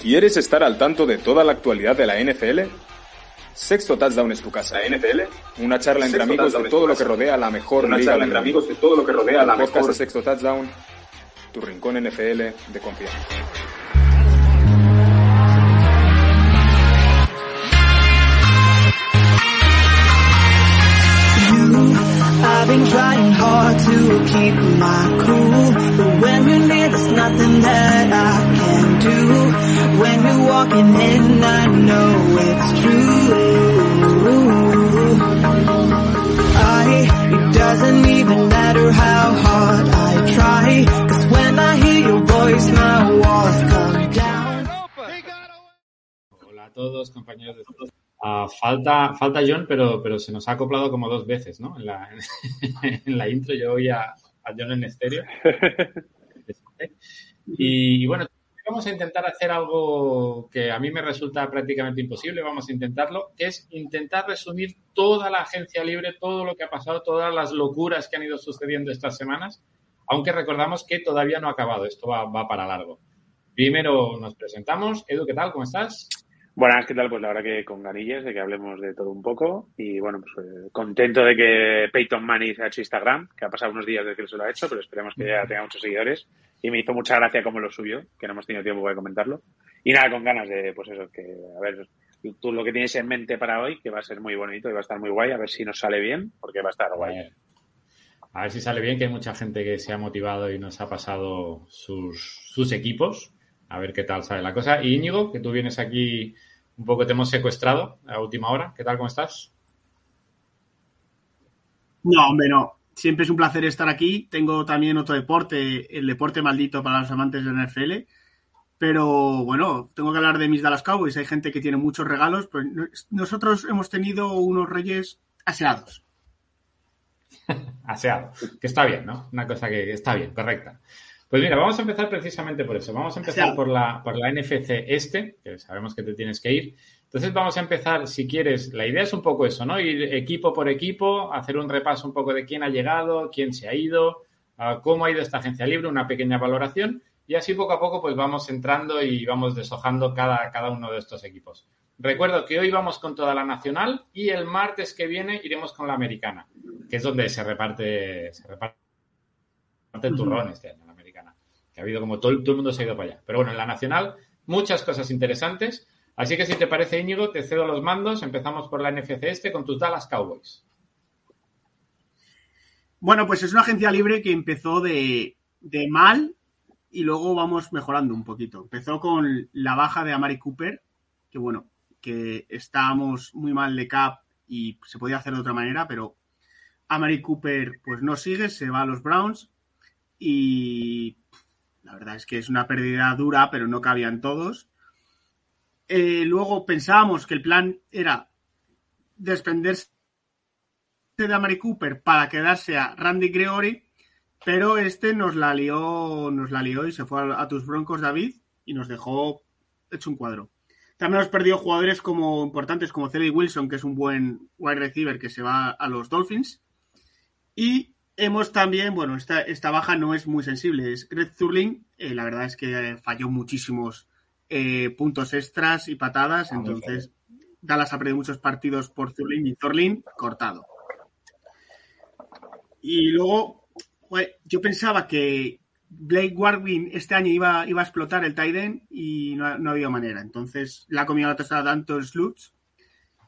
¿Quieres estar al tanto de toda la actualidad de la NFL? Sexto Touchdown es tu casa. ¿La NFL? Una charla entre Sexto amigos de todo tu lo que rodea la mejor Una liga charla del entre amigos de todo lo que rodea la podcast mejor de Sexto Touchdown, tu rincón NFL de confianza. I've been trying hard to keep my cool, but when you're near, there's nothing that I can do. When you're walking in, I know it's true. I, it doesn't even matter how hard I try, 'cause when I hear your voice, my walls come down. Hola a todos, compañeros de Ah, falta, falta John, pero, pero se nos ha acoplado como dos veces, ¿no? En la, en la intro yo oí a, a John en estéreo. Y, y bueno, vamos a intentar hacer algo que a mí me resulta prácticamente imposible, vamos a intentarlo, que es intentar resumir toda la agencia libre, todo lo que ha pasado, todas las locuras que han ido sucediendo estas semanas, aunque recordamos que todavía no ha acabado, esto va, va para largo. Primero nos presentamos. Edu, ¿qué tal? ¿Cómo estás? Buenas, ¿qué tal? Pues la verdad que con ganillas de que hablemos de todo un poco y bueno, pues eh, contento de que Peyton Manning se ha hecho Instagram, que ha pasado unos días desde que se lo ha hecho, pero esperemos que ya tenga muchos seguidores y me hizo mucha gracia como lo subió, que no hemos tenido tiempo de comentarlo. Y nada, con ganas de, pues eso, que a ver, tú lo que tienes en mente para hoy, que va a ser muy bonito y va a estar muy guay, a ver si nos sale bien, porque va a estar guay. A ver si sale bien, que hay mucha gente que se ha motivado y nos ha pasado sus, sus equipos. A ver qué tal sale la cosa. Y Íñigo, que tú vienes aquí un poco, te hemos secuestrado a última hora. ¿Qué tal? ¿Cómo estás? No, hombre, no. Siempre es un placer estar aquí. Tengo también otro deporte, el deporte maldito para los amantes de la NFL. Pero bueno, tengo que hablar de mis Dallas Cowboys. Hay gente que tiene muchos regalos, pero no- nosotros hemos tenido unos reyes aseados. Aseado. Que está bien, ¿no? Una cosa que está bien, correcta. Pues mira, vamos a empezar precisamente por eso. Vamos a empezar Aseado. por la, por la NFC este, que sabemos que te tienes que ir. Entonces vamos a empezar, si quieres, la idea es un poco eso, ¿no? Ir equipo por equipo, hacer un repaso un poco de quién ha llegado, quién se ha ido, ah, cómo ha ido esta agencia libre, una pequeña valoración y así poco a poco pues vamos entrando y vamos deshojando cada, cada uno de estos equipos. Recuerdo que hoy vamos con toda la nacional y el martes que viene iremos con la americana, que es donde se reparte, se reparte el turrón este año, la americana. Que ha habido como todo, todo el mundo se ha ido para allá. Pero bueno, en la nacional, muchas cosas interesantes. Así que si te parece, Íñigo, te cedo los mandos. Empezamos por la NFC este con tus Dallas Cowboys. Bueno, pues es una agencia libre que empezó de, mal y luego vamos mejorando un poquito. Empezó con la baja de Amari Cooper, que bueno, que estábamos muy mal de cap y se podía hacer de otra manera, pero Amari Cooper pues no sigue, se va a los Browns y la verdad es que es una pérdida dura, pero no cabían todos. Eh, luego pensábamos que el plan era desprenderse de Amari Cooper para quedarse a Randy Gregory, pero este nos la lió, nos la lió y se fue a, tus Broncos David y nos dejó hecho un cuadro. También hemos perdido jugadores como importantes como Cedric Wilson, que es un buen wide receiver que se va a los Dolphins. Y hemos también, bueno, esta, esta baja no es muy sensible. Es Greg Zurling, eh, la verdad es que falló muchísimos eh, puntos extras y patadas, Ah, entonces Dallas ha perdido muchos partidos por Zurling y Zurling cortado. Y luego, yo pensaba que Blake Warwin este año iba, iba a explotar el Tiden y no, no ha habido manera. Entonces le ha comido la tostada tanto el Sluts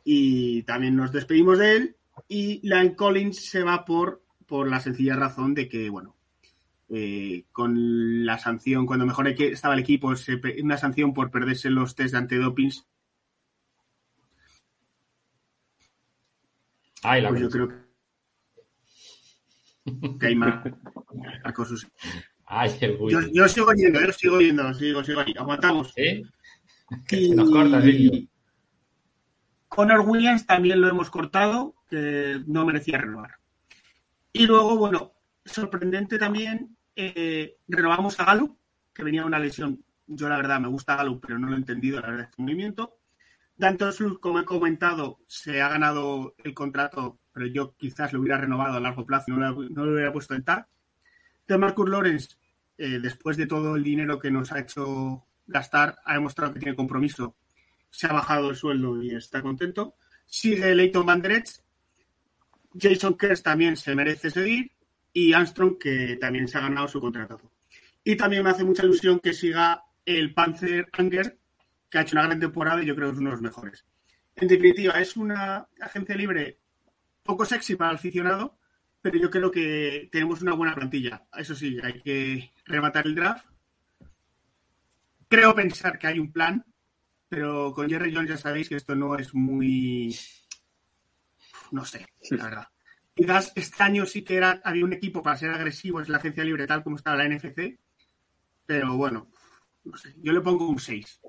y también nos despedimos de él. Y Lane Collins se va por, por la sencilla razón de que, bueno, eh, con la sanción, cuando mejor estaba el equipo, se una sanción por perderse los test de antidopings, Ay, la pues yo creo que hay más acosos. Ay, el Yo, sigo yendo, yo sigo yendo, sigo, sigo ahí, aguantamos. ¿Sí? Y Nos. Connor Williams también lo hemos cortado, que no merecía renovar. Y luego, bueno, sorprendente también, eh, renovamos a Galo, que venía una lesión. Yo, la verdad, me gusta Galo, pero no lo he entendido, la verdad, este movimiento. Danton Slug, como he comentado, se ha ganado el contrato, pero yo quizás lo hubiera renovado a largo plazo, no lo, no lo hubiera puesto en TAR. De Marcus Lawrence, eh, después de todo el dinero que nos ha hecho gastar, ha demostrado que tiene compromiso, se ha bajado el sueldo y está contento. Sigue Leighton Van Jason Kerr también se merece seguir y Armstrong que también se ha ganado su contrato. Y también me hace mucha ilusión que siga el Panzer Anger, que ha hecho una gran temporada y yo creo que es uno de los mejores. En definitiva, es una agencia libre poco sexy para el aficionado, pero yo creo que tenemos una buena plantilla. Eso sí, hay que rematar el draft. Creo pensar que hay un plan, pero con Jerry Jones ya sabéis que esto no es muy. No sé, la verdad. Quizás este año sí que era, había un equipo para ser agresivo, es la agencia libre, tal como estaba la NFC, pero bueno, no sé, yo le pongo un 6.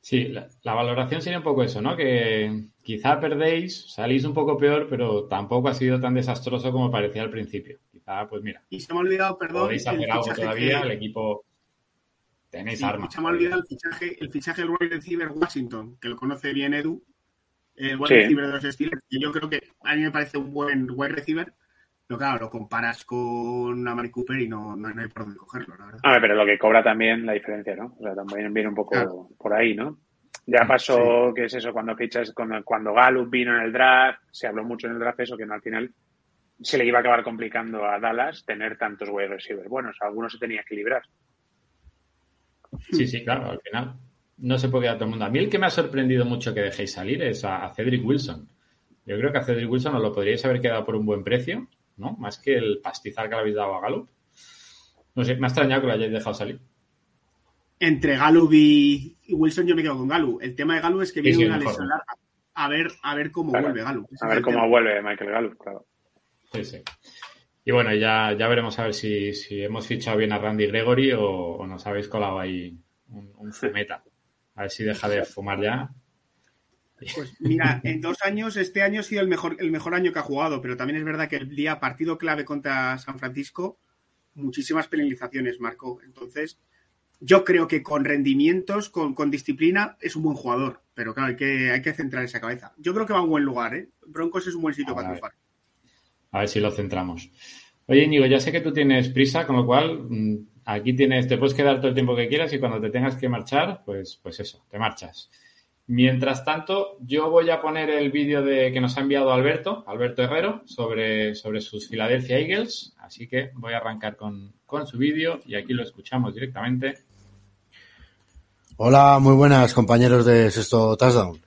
Sí, la, la, valoración sería un poco eso, ¿no? Que quizá perdéis, salís un poco peor, pero tampoco ha sido tan desastroso como parecía al principio. Quizá, pues mira. Y se me ha olvidado, perdón. Podéis hacer algo todavía, que... el equipo. Tenéis sí, armas. Se me ha olvidado el fichaje, el fichaje del wide receiver Washington, que lo conoce bien Edu. El wide sí. receiver de los Steelers, yo creo que a mí me parece un buen wide receiver. Pero claro, lo comparas con Amari Cooper y no, no, no, hay por dónde cogerlo, la verdad. A ver, pero lo que cobra también la diferencia, ¿no? O sea, también viene un poco claro. por ahí, ¿no? Ya pasó, sí. que es eso, cuando fichas, cuando, cuando Gallup vino en el draft, se habló mucho en el draft eso, que no, al final se le iba a acabar complicando a Dallas tener tantos wide receivers. Bueno, o sea, algunos se tenía que librar. Sí, sí, claro, al final no se puede quedar todo el mundo. A mí el que me ha sorprendido mucho que dejéis salir es a, a Cedric Wilson. Yo creo que a Cedric Wilson os lo podríais haber quedado por un buen precio, ¿no? Más que el pastizal que le habéis dado a Gallup. No sé, me ha extrañado que lo hayáis dejado salir. Entre Gallup y Wilson yo me quedo con Gallup. El tema de Gallup es que viene sí, sí, una lesión larga. A ver, a ver cómo claro. vuelve Gallup. a ver cómo tema. vuelve Michael Gallup, claro. Sí, sí. Y bueno, ya, ya veremos a ver si, si hemos fichado bien a Randy Gregory o, o nos habéis colado ahí un, un, fumeta. A ver si deja de fumar ya. Pues mira, en dos años, este año ha sido el mejor, el mejor año que ha jugado, pero también es verdad que el día partido clave contra San Francisco, muchísimas penalizaciones marcó. Entonces, yo creo que con rendimientos, con, con, disciplina, es un buen jugador. Pero claro, hay que, hay que centrar esa cabeza. Yo creo que va a un buen lugar, ¿eh? Broncos es un buen sitio a para triunfar. A ver si lo centramos. Oye, Íñigo, ya sé que tú tienes prisa, con lo cual mm, aquí tienes, te puedes quedar todo el tiempo que quieras y cuando te tengas que marchar, pues, pues eso, te marchas. Mientras tanto, yo voy a poner el vídeo de que nos ha enviado Alberto, Alberto Herrero, sobre, sobre sus Philadelphia Eagles. Así que voy a arrancar con, con su vídeo y aquí lo escuchamos directamente. Hola, muy buenas compañeros de Sexto Touchdown.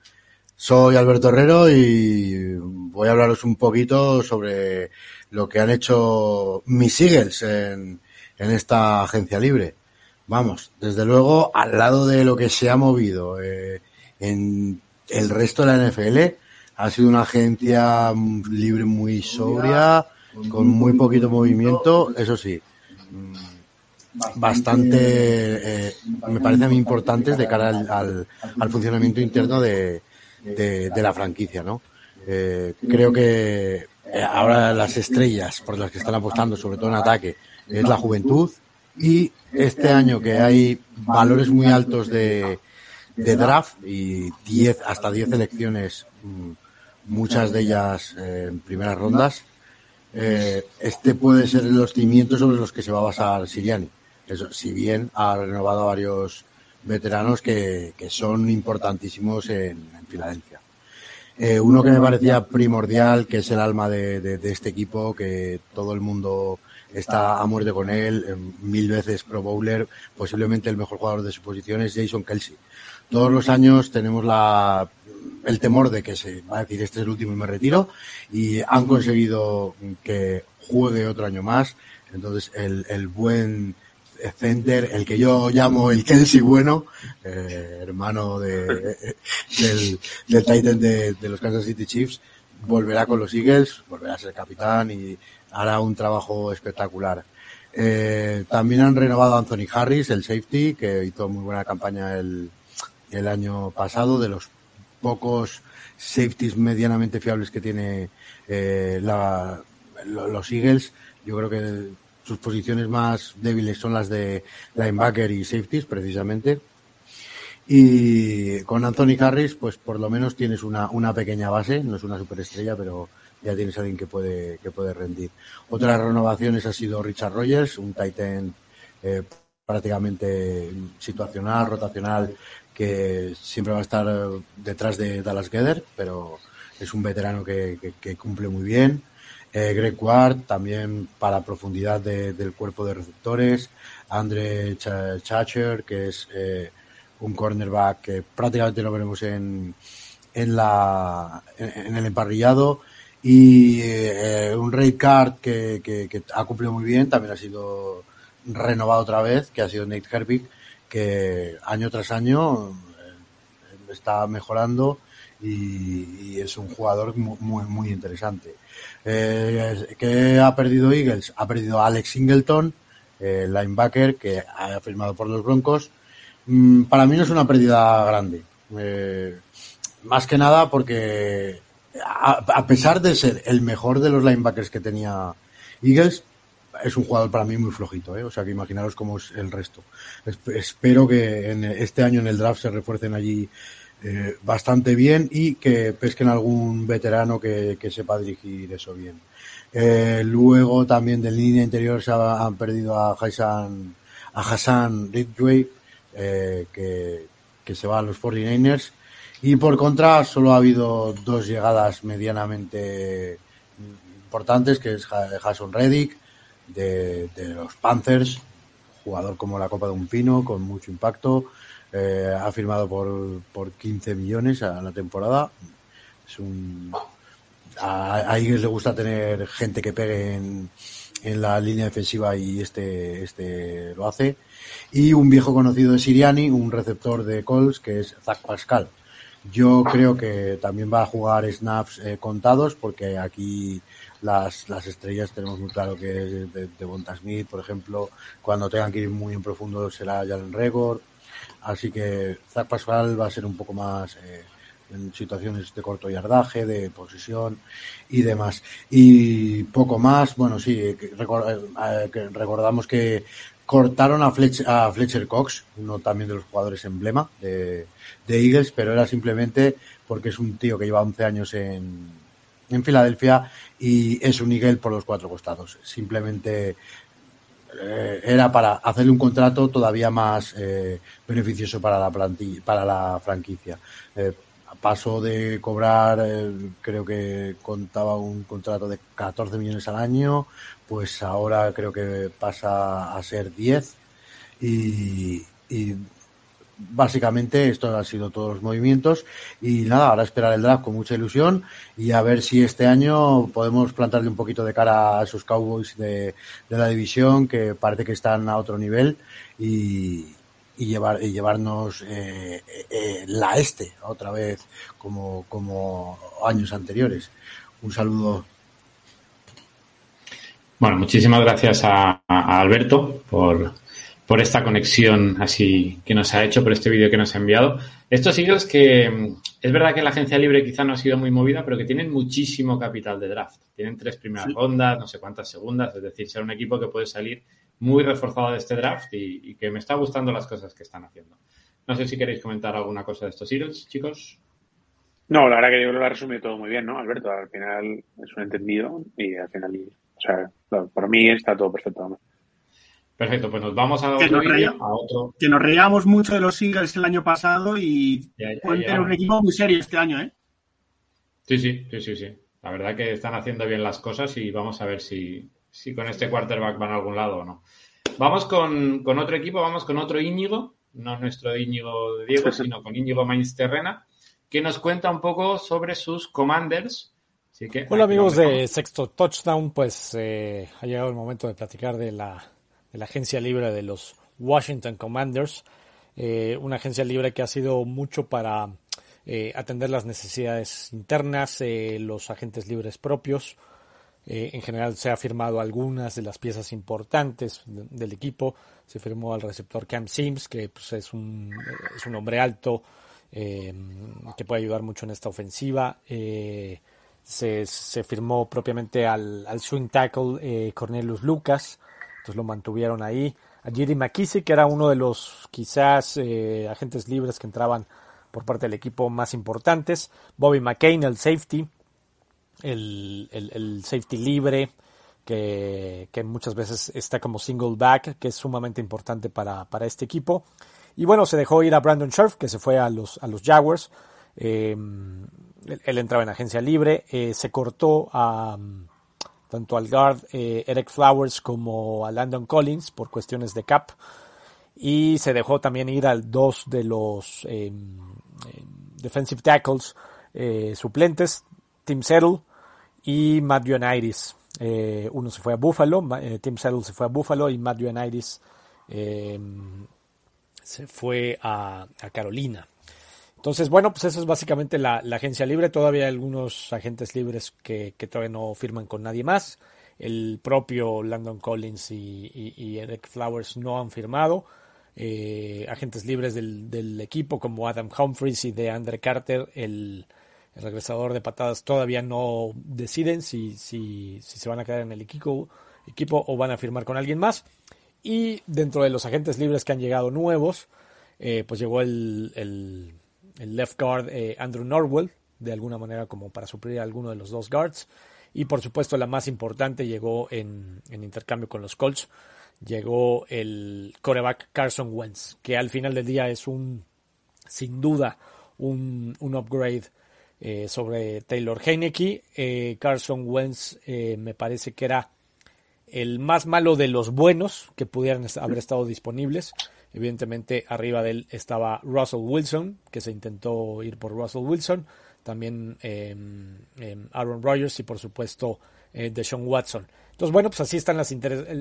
Soy Alberto Herrero y voy a hablaros un poquito sobre lo que han hecho mis Eagles en, en esta agencia libre. Vamos, desde luego, al lado de lo que se ha movido eh, en el resto de la NFL, ha sido una agencia libre muy sobria, con muy poquito movimiento, eso sí, bastante, eh, me parece a mí importantes de cara al, al, al funcionamiento interno de, de, de, la franquicia, ¿no? Eh, creo que ahora las estrellas por las que están apostando, sobre todo en ataque, es la juventud y este año que hay valores muy altos de, de draft y 10 hasta 10 elecciones, muchas de ellas eh, en primeras rondas, eh, este puede ser los cimientos sobre los que se va a basar Siriani. Eso, si bien ha renovado a varios veteranos que, que son importantísimos en, en Filadelfia. Eh, uno que me parecía primordial, que es el alma de, de, de, este equipo, que todo el mundo está a muerte con él, eh, mil veces Pro Bowler, posiblemente el mejor jugador de su posición es Jason Kelsey. Todos los años tenemos la, el temor de que se va a decir este es el último y me retiro, y han conseguido que juegue otro año más. Entonces, el, el buen center, el que yo llamo el Kelsey bueno, eh, hermano de, del, del Titan de, de, los Kansas City Chiefs, volverá con los Eagles, volverá a ser capitán y hará un trabajo espectacular. Eh, también han renovado a Anthony Harris, el safety, que hizo muy buena campaña el, el año pasado, de los pocos safeties medianamente fiables que tiene eh, la, los Eagles. Yo creo que sus posiciones más débiles son las de linebacker y safeties, precisamente. Y con Anthony Harris, pues por lo menos tienes una, una pequeña base, no es una superestrella, pero ya tienes alguien que puede, que puede rendir. Otras renovaciones ha sido Richard Rogers, un Titan eh, prácticamente situacional, rotacional, que siempre va a estar detrás de Dallas Geder, pero es un veterano que, cumple muy bien. Eh, Greg Ward también para profundidad del cuerpo de receptores. Andre Chacher, que es eh, un cornerback que prácticamente lo veremos en, en, la, en, el emparrillado. Y eh, un Ray Card que, que, ha cumplido muy bien, también ha sido renovado otra vez, que ha sido Nate Herbig, que año tras año eh, está mejorando y, es un jugador muy, muy interesante. Eh, ¿Qué ha perdido Eagles? Ha perdido Alex Singleton, el linebacker, que ha firmado por los Broncos. Mm, para mí no es una pérdida grande. Eh, más que nada porque a, pesar de ser el mejor de los linebackers que tenía Eagles, es un jugador para mí muy flojito, ¿eh? o sea que imaginaros cómo es el resto. espero que en este año en el draft se refuercen allí eh, bastante bien y que pesquen algún veterano que, sepa dirigir eso bien. Eh, luego también de línea interior se han perdido a Hassan, a Hassan Ridgway, eh, que, que se va a los 49ers. Y por contra, solo ha habido dos llegadas medianamente importantes, que es Jason Reddick de, los Panthers, jugador como la copa de un pino, con mucho impacto. Eh, ha firmado por, por 15 millones a la temporada. Es un, a, a le gusta tener gente que pegue en, en la línea defensiva y este, este lo hace. Y un viejo conocido de Siriani, un receptor de Colts, que es Zach Pascal. Yo creo que también va a jugar snaps eh, contados porque aquí las, las estrellas tenemos muy claro que es de, de Bonta Smith, por ejemplo, cuando tengan que ir muy en profundo será Jalen Regor. Así que Zach Pascal va a ser un poco más eh, en situaciones de corto yardaje, de posesión y demás. Y poco más, bueno, sí, eh, que recordamos que cortaron a Fletcher, a Fletcher Cox, uno también de los jugadores emblema de, Eagles, pero era simplemente porque es un tío que lleva 11 años en, en Filadelfia y es un Eagle por los cuatro costados. Simplemente eh, era para hacerle un contrato todavía más eh, beneficioso para la plantilla, para la franquicia. Eh, pasó de cobrar, creo que contaba un contrato de 14 millones al año, pues ahora creo que pasa a ser 10 y, y básicamente esto han sido todos los movimientos. Y nada, ahora esperar el draft con mucha ilusión y a ver si este año podemos plantarle un poquito de cara a esos Cowboys de, la división que parece que están a otro nivel. Y, y llevar y llevarnos eh, eh, la este otra vez como, como años anteriores. Un saludo. Bueno, muchísimas gracias a Alberto por por esta conexión así que nos ha hecho, por este vídeo que nos ha enviado. Estos Eagles que es verdad que la agencia libre quizá no ha sido muy movida, pero que tienen muchísimo capital de draft. Tienen tres primeras rondas, no sé cuántas segundas, es decir, ser un equipo que puede salir muy reforzado de este draft y, que me está gustando las cosas que están haciendo. No sé si queréis comentar alguna cosa de estos Eagles, chicos. No, la verdad que yo lo ha resumido todo muy bien, ¿no, Alberto? Al final es un entendido y al final, o sea, para mí está todo perfecto. Perfecto, pues nos vamos a otro, a otro. Que nos reíamos mucho de los Eagles el año pasado y pueden tener un equipo muy serio este año, ¿eh? Sí, sí, sí, sí, sí. La verdad que están haciendo bien las cosas y vamos a ver si, si con este quarterback van a algún lado o no. Vamos con, con otro equipo, vamos con otro Íñigo, no nuestro Íñigo de Diego, sino con Íñigo Mainsterrena, que nos cuenta un poco sobre sus commanders. Hola amigos de Sexto Touchdown, pues eh, ha llegado el momento de platicar de la la agencia libre de los Washington Commanders, eh, una agencia libre que ha sido mucho para eh, atender las necesidades internas, eh, los agentes libres propios. En general se ha firmado algunas de las piezas importantes del equipo. Se firmó al receptor Cam Sims, que pues, es, un, es un hombre alto que puede ayudar mucho en esta ofensiva. Se, se, firmó propiamente al, al swing tackle Cornelius Lucas, lo mantuvieron ahí. A Jerry McKissick, que era uno de los quizás eh, agentes libres que entraban por parte del equipo más importantes. Bobby McCain, el safety, el, el, safety libre, que, que, muchas veces está como single back, que es sumamente importante para, para este equipo. Y bueno, se dejó ir a Brandon Scherf, que se fue a los, a los Jaguars. Eh, él, entraba en agencia libre. Eh, se cortó a tanto al guard eh, Eric Flowers como a Landon Collins por cuestiones de cap. Y se dejó también ir a dos de los em, em, defensive tackles suplentes, Tim Settle y Matt Ioannidis. uno se fue a Buffalo, Tim Settle se fue a Buffalo y Matt Ioannidis em, se fue a, Carolina. Entonces, bueno, pues eso es básicamente la, agencia libre. Todavía hay algunos agentes libres que, todavía no firman con nadie más. El propio Landon Collins y, Eric Flowers no han firmado. Eh, agentes libres del, equipo como Adam Humphries y de Andre Carter, el, regresador de patadas, todavía no deciden si, si, si, se van a quedar en el equipo, equipo o van a firmar con alguien más. Y dentro de los agentes libres que han llegado nuevos, eh, pues llegó el, el, left guard eh, Andrew Norwell, de alguna manera como para suplir a alguno de los dos guards. Y por supuesto la más importante llegó en, en intercambio con los Colts, llegó el coreback Carson Wentz, que al final del día es un, sin duda, un, un upgrade eh, sobre Taylor Heineke. Carson Wentz me parece que era el más malo de los buenos que pudieran haber estado disponibles. Evidentemente, arriba de él estaba Russell Wilson, que se intentó ir por Russell Wilson. También em, em, Aaron Rodgers y, por supuesto, eh, Deshaun Watson. Entonces, bueno, pues así están las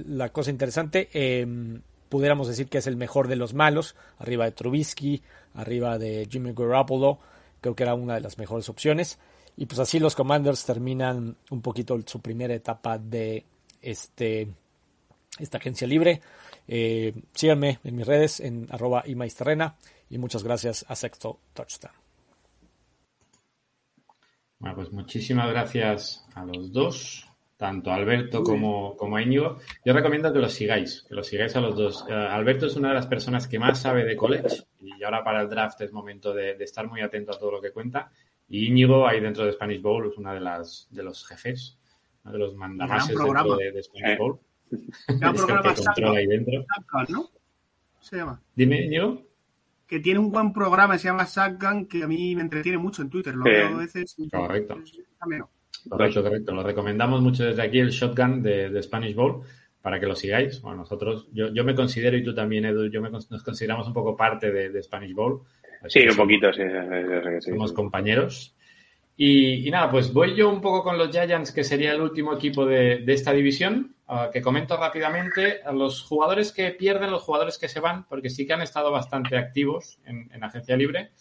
la cosa interesante. Em, pudiéramos decir que es el mejor de los malos. Arriba de Trubisky, arriba de Jimmy Garoppolo. Creo que era una de las mejores opciones. Y pues así los Commanders terminan un poquito su primera etapa de este, esta agencia libre. Eh, síganme en mis redes en arroba imaisterrena y muchas gracias a Sexto Touchdown. Bueno, pues muchísimas gracias a los dos, tanto a Alberto como, como a Íñigo. Yo recomiendo que los sigáis, que los sigáis a los dos. Eh, Alberto es una de las personas que más sabe de college y ahora para el draft es momento de, de, estar muy atento a todo lo que cuenta. Y Íñigo, ahí dentro de Spanish Bowl, es una de las de los jefes de los mandamases dentro de, de Spanish Bowl. Gran programa que controla ahí dentro. ¿no? Se llama. Dime, Diego. Que tiene un buen programa, se llama Shotgun, que a mí me entretiene mucho en Twitter. Lo veo a veces. Correcto. Correcto, correcto. Lo recomendamos mucho desde aquí, el Shotgun de, de Spanish Bowl, para que lo sigáis. Bueno, nosotros, yo, yo me considero, y tú también, Edu, yo me, nos consideramos un poco parte de, de Spanish Bowl. Sí, un poquito, sí. Somos compañeros. Y, nada, pues voy yo un poco con los Giants, que sería el último equipo de, esta división, ah, que comento rápidamente a los jugadores que pierden, los jugadores que se van, porque sí que han estado bastante activos en, agencia libre.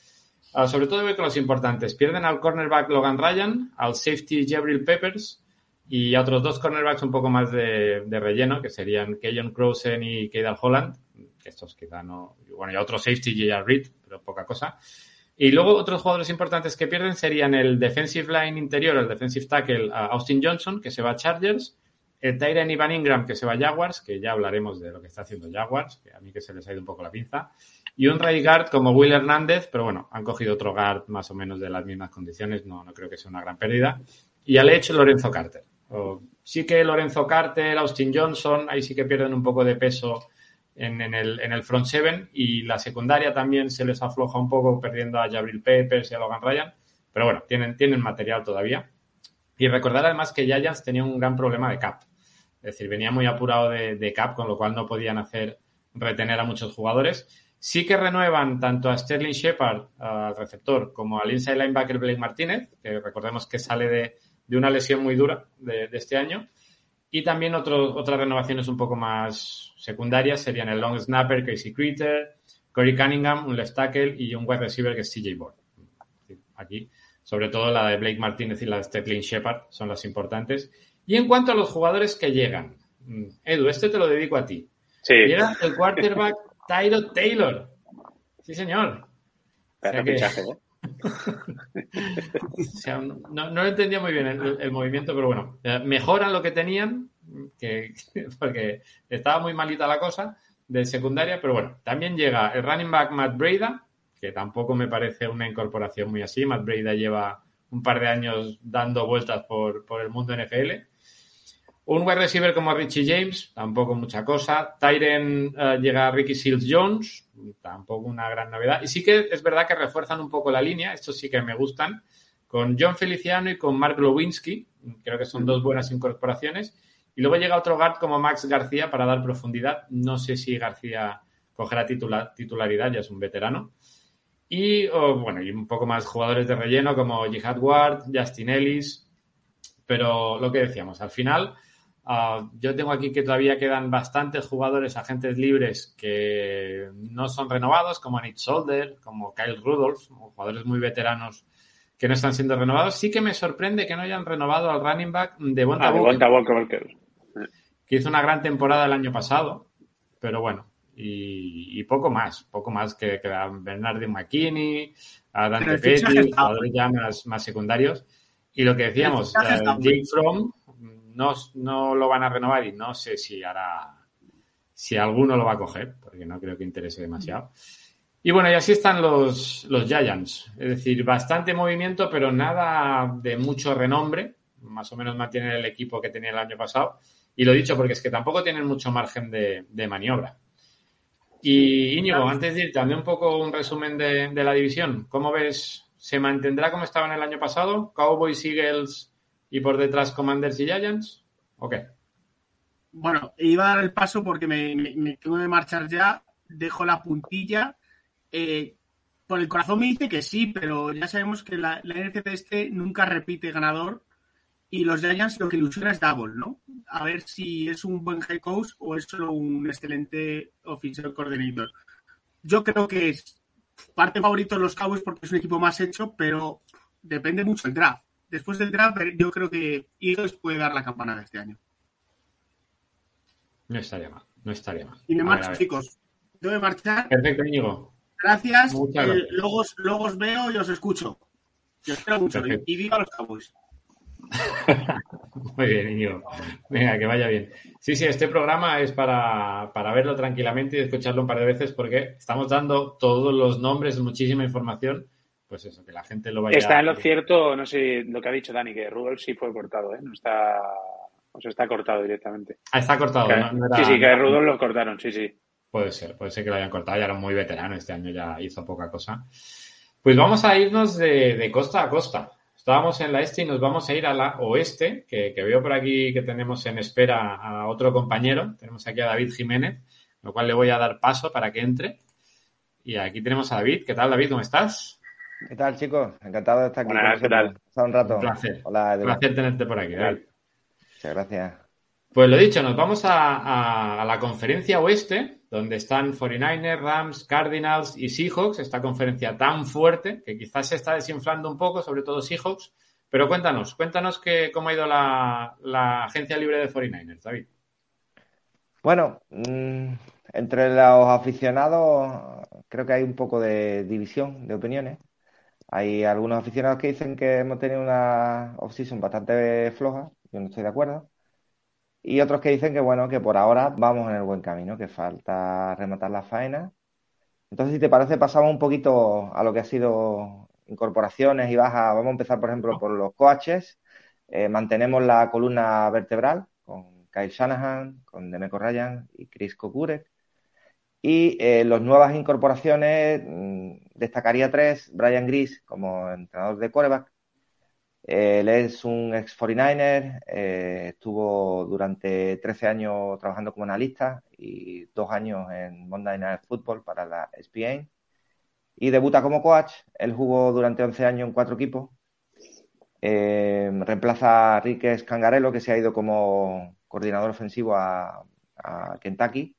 Uh, sobre todo voy con los importantes. Pierden al cornerback Logan Ryan, al safety Jabril Peppers y a otros dos cornerbacks un poco más de, relleno, que serían Keyon Crosen y Keidal Holland, estos quizá no... Bueno, y otro safety, J.R. Reed, pero poca cosa. Y luego otros jugadores importantes que pierden serían el defensive line interior, el defensive tackle Austin Johnson, que se va a Chargers, el Tyren Ivan Ingram, que se va a Jaguars, que ya hablaremos de lo que está haciendo Jaguars, que a mí que se les ha ido un poco la pinza, y un right guard como Will Hernández, pero bueno, han cogido otro guard más o menos de las mismas condiciones, no, no creo que sea una gran pérdida, y al hecho Lorenzo Carter. sí que Lorenzo Carter, Austin Johnson, ahí sí que pierden un poco de peso en, el, en el front seven y la secundaria también se les afloja un poco perdiendo a Jabril Peppers y a Logan Ryan, pero bueno, tienen, tienen material todavía. Y recordar además que Giants tenía un gran problema de cap, es decir, venía muy apurado de, cap, con lo cual no podían hacer retener a muchos jugadores. Sí que renuevan tanto a Sterling Shepard, al receptor, como al inside linebacker Blake Martínez, que recordemos que sale de, de una lesión muy dura de, de este año. Y también otras renovaciones un poco más secundarias serían el long snapper Casey Critter, Corey Cunningham, un left tackle y un wide receiver que es CJ Board. Aquí, sobre todo la de Blake Martínez y la de Stephanie Shepard son las importantes. Y en cuanto a los jugadores que llegan, mm, Edu, este te lo dedico a ti. Sí. Llega el quarterback Tyro Taylor. Sí, señor. no, no, entendía muy bien el, movimiento, pero bueno, eh, mejoran lo que tenían, que, porque estaba muy malita la cosa de secundaria, pero bueno, también llega el running back Matt Breda, que tampoco me parece una incorporación muy así. Matt Breda lleva un par de años dando vueltas por, por el mundo NFL. Un wide receiver como Richie James, tampoco mucha cosa. Tyren eh, llega a Ricky Seals Jones, tampoco una gran novedad. Y sí que es verdad que refuerzan un poco la línea, estos sí que me gustan, con John Feliciano y con Mark Lewinsky. Creo que son dos buenas incorporaciones. Y luego llega otro guard como Max García para dar profundidad. No sé si García cogerá titularidad, ya es un veterano. Y bueno, y un poco más jugadores de relleno como Jihad Ward, Justin Ellis. Pero lo que decíamos, al final Ah, yo tengo aquí que todavía quedan bastantes jugadores, agentes libres que no son renovados, como Nick Solder, como Kyle Rudolph, jugadores muy veteranos que no están siendo renovados. Sí que me sorprende que no hayan renovado al running back de Bonta ah, que hizo una gran temporada el año pasado, pero bueno, y, poco más, poco más que, que a Bernardo McKinney, a Dante Petty, jugadores ya más, más secundarios. Y lo que decíamos, Jake Fromm no, lo van a renovar y no sé si hará, si alguno lo va a coger, porque no creo que interese demasiado. Y bueno, y así están los, los Giants. Es decir, bastante movimiento, pero nada de mucho renombre. Más o menos mantienen el equipo que tenía el año pasado. Y lo dicho porque es que tampoco tienen mucho margen de, maniobra. Y Íñigo, antes de ir, también un poco un resumen de, de, la división. ¿Cómo ves? ¿Se mantendrá como estaban el año pasado? Cowboys, Eagles, y por detrás Commanders y Giants? ¿O Bueno, iba a dar el paso porque me, tengo que marchar ya. Dejo la puntilla. Eh, por el corazón me dice que sí, pero ya sabemos que la, la NFC este nunca repite ganador y los Giants lo que ilusiona es Double, ¿no? A ver si es un buen head coach o es solo un excelente officer coordinator. Yo creo que es parte favorito de los Cowboys porque es un equipo más hecho, pero depende mucho del draft después del draft, yo creo que Eagles puede dar la campanada este año. No estaría mal, no estaría mal. Y me marcho, chicos. Debo marchar. Perfecto, Íñigo. Gracias. Eh, luego, os veo y os escucho. Yo espero mucho. Y viva los Cowboys. Muy bien, Íñigo. Venga, que vaya bien. Sí, sí, este programa es para, para, verlo tranquilamente y escucharlo un par de veces porque estamos dando todos los nombres, muchísima información pues eso, que la gente lo vaya... Está en lo cierto, no sé lo que ha dicho Dani, que Rudolf sí fue cortado, ¿eh? No está... O sea, está cortado directamente. Ah, está cortado. Sí, sí, que Rudolf lo cortaron, sí, sí. Puede ser, puede ser que lo hayan cortado, ya era muy veterano, este año ya hizo poca cosa. Pues vamos a irnos de, costa a costa. Estábamos en la este y nos vamos a ir a la oeste, que, que, veo por aquí que tenemos en espera a otro compañero. Tenemos aquí a David Jiménez, lo cual le voy a dar paso para que entre. Y aquí tenemos a David. ¿Qué tal, David? ¿Cómo estás? ¿Qué tal, chicos? Encantado de estar aquí. Buenas, ¿qué tal? un rato. Un placer. Hola, Un placer tenerte por aquí. Muchas gracias. Pues lo dicho, nos vamos a, la conferencia oeste, donde están 49ers, Rams, Cardinals y Seahawks, esta conferencia tan fuerte que quizás se está desinflando un poco, sobre todo Seahawks. Pero cuéntanos, cuéntanos que, cómo ha ido la, agencia libre de 49ers, David. Bueno, mm, entre los aficionados creo que hay un poco de división de opiniones. Hay algunos aficionados que dicen que hemos tenido una off-season bastante floja, yo no estoy de acuerdo. Y otros que dicen que, bueno, que por ahora vamos en el buen camino, que falta rematar la faena. Entonces, si te parece, pasamos un poquito a lo que ha sido incorporaciones y bajas. Vamos a empezar, por ejemplo, por los coaches. Eh, mantenemos la columna vertebral con Kyle Shanahan, con Demeco Ryan y Chris Kokurek. Y eh, las nuevas incorporaciones, mm, destacaría tres, Brian Gris como entrenador de quarterback. él es un ex 49er, eh, estuvo durante 13 años trabajando como analista y dos años en Monday Night Football para la ESPN. Y debuta como coach. Él jugó durante 11 años en cuatro equipos. Eh, reemplaza a Rick Scangarello, que se ha ido como coordinador ofensivo a Kentucky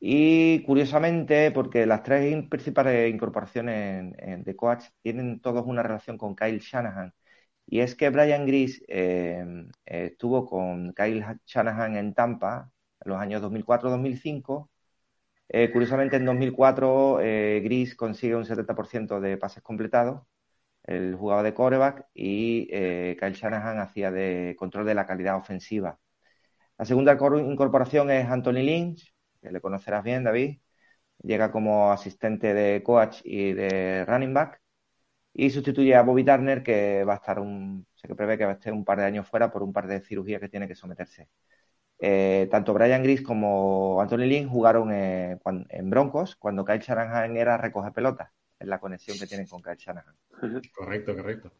y curiosamente, porque las tres principales incorporaciones de coach tienen todos una relación con Kyle Shanahan. Y es que Brian Gris eh, estuvo con Kyle Shanahan en Tampa en los años 2004-2005. Eh, curiosamente, en 2004, eh, Gris consigue un 70% de pases completados. Él jugaba de quarterback y Kyle Shanahan hacía de control de la calidad ofensiva. La segunda incorporación es Anthony Lynch, le conocerás bien, David. Llega como asistente de coach y de running back. Y sustituye a Bobby Turner, que va a estar un Se que prevé que esté un par de años fuera por un par de cirugías que tiene que someterse. Eh, tanto Brian Gris como Anthony Lynn jugaron en Broncos cuando Kyle Shanahan era recoge pelotas. Es la conexión que tienen con Kyle Shanahan. Correcto, correcto.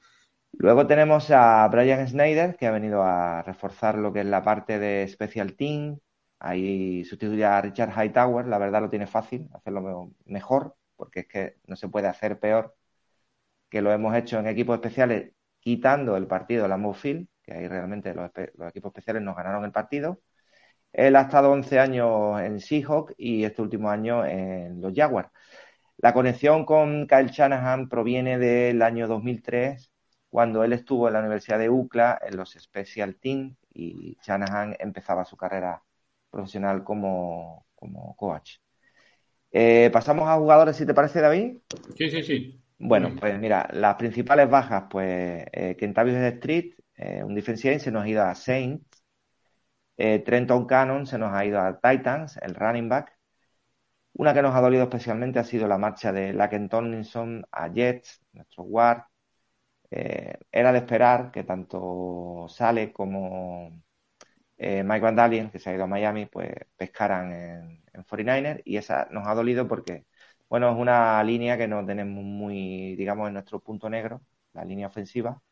Luego tenemos a Brian Snyder, que ha venido a reforzar lo que es la parte de Special Team. Ahí sustituye a Richard Hightower. La verdad lo tiene fácil, hacerlo mejor, porque es que no se puede hacer peor que lo hemos hecho en equipos especiales quitando el partido de la Field, que ahí realmente los, equipos especiales nos ganaron el partido. Él ha estado 11 años en Seahawk y este último año en los Jaguars. La conexión con Kyle Shanahan proviene del año 2003, cuando él estuvo en la Universidad de UCLA en los Special Teams y Shanahan empezaba su carrera profesional como, como coach. Eh, pasamos a jugadores, si te parece, David. Sí, sí, sí. Bueno, pues mira, las principales bajas, pues eh, Kentavious Street, eh, un defensive se nos ha ido a Saints. Eh, Trenton Cannon se nos ha ido a Titans, el running back. Una que nos ha dolido especialmente ha sido la marcha de Laken Tomlinson a Jets, nuestro guard. era de esperar que tanto Sale como Mike Van Dalen, que se ha ido a Miami, pues pescaran en, en 49ers y esa nos ha dolido porque bueno, es una línea que no tenemos muy, digamos, en nuestro punto negro, la línea ofensiva,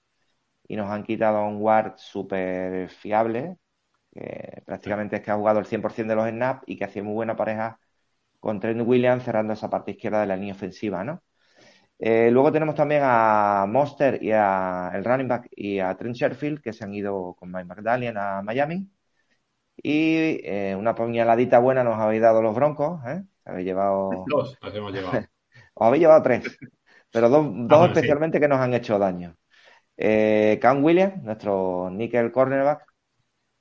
y nos han quitado a un guard súper fiable, que prácticamente es que ha jugado el 100% de los snaps y que hacía muy buena pareja con Trent Williams cerrando esa parte izquierda de la línea ofensiva, ¿no? Eh, luego tenemos también a Monster y a el running back y a Trent Sherfield que se han ido con Mike McDaniel a Miami. Y eh, una puñaladita buena nos habéis dado los Broncos, ¿eh? Habéis llevado. Dos hemos llevado. Os habéis llevado tres. Pero dos, dos especialmente que nos han hecho daño. Eh, Cam Williams, nuestro nickel cornerback,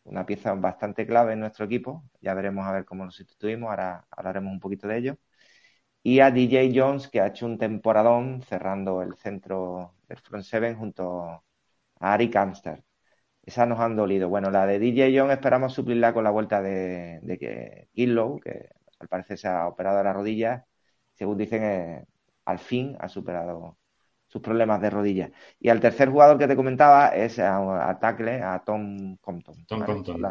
una pieza bastante clave en nuestro equipo. Ya veremos a ver cómo lo sustituimos. Ahora hablaremos un poquito de ello. Y a DJ Jones, que ha hecho un temporadón cerrando el centro del front seven junto a Ari Kamster. Esas nos han dolido. Bueno, la de DJ Jones esperamos suplirla con la vuelta de, de que Killow, que al parecer se ha operado la rodilla, según dicen, eh, al fin ha superado sus problemas de rodilla. Y al tercer jugador que te comentaba es a, a Tackle, a Tom Compton. Tom Compton.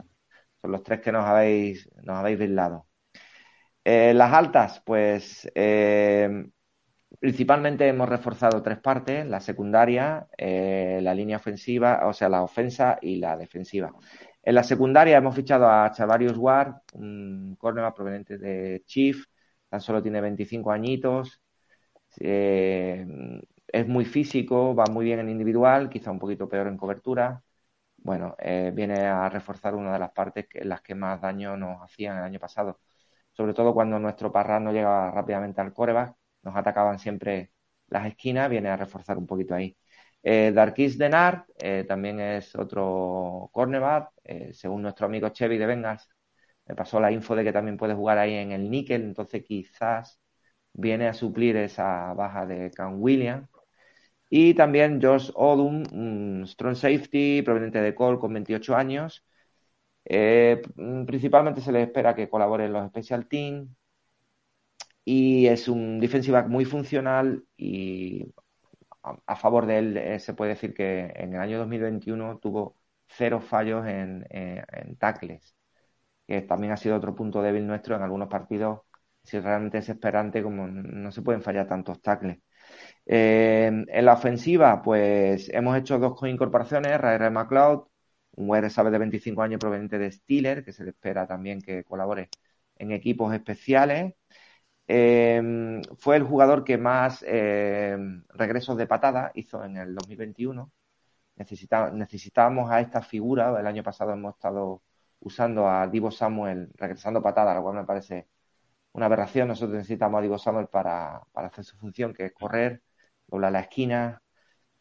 Son, los tres que nos habéis, nos habéis. Eh, las altas, pues eh, principalmente hemos reforzado tres partes, la secundaria, la línea ofensiva, o sea, la ofensa y la defensiva. En la secundaria hemos fichado a Chavarius Ward, un cornerback proveniente de Chief, tan solo tiene 25 añitos, eh, es muy físico, va muy bien en individual, quizá un poquito peor en cobertura. Bueno, eh, viene a reforzar una de las partes en las que más daño nos hacían el año pasado. Sobre todo cuando nuestro parra no llegaba rápidamente al coreback, nos atacaban siempre las esquinas, viene a reforzar un poquito ahí. Eh, Darkis Denard eh, también es otro cornerback, eh, según nuestro amigo Chevy de Bengals. Me pasó la info de que también puede jugar ahí en el níquel, entonces quizás viene a suplir esa baja de Cam Williams. Y también Josh Odum, un strong safety proveniente de Cole con 28 años. principalmente se le espera que colabore en los special teams y es un defensive muy funcional y a, favor de él eh, se puede decir que en el año 2021 tuvo cero fallos en, en, tackles, que también ha sido otro punto débil nuestro en algunos partidos. Si realmente es esperante, como no se pueden fallar tantos tackles. Eh, en la ofensiva, pues hemos hecho dos incorporaciones, Raer McLeod, un sabe de 25 años proveniente de Steeler, que se le espera también que colabore en equipos especiales. Eh, fue el jugador que más eh, regresos de patada hizo en el 2021. necesitábamos a esta figura. El año pasado hemos estado usando a Divo Samuel regresando patada, lo cual me parece una aberración. Nosotros necesitamos a Divo Samuel para, para hacer su función, que es correr, doblar la esquina.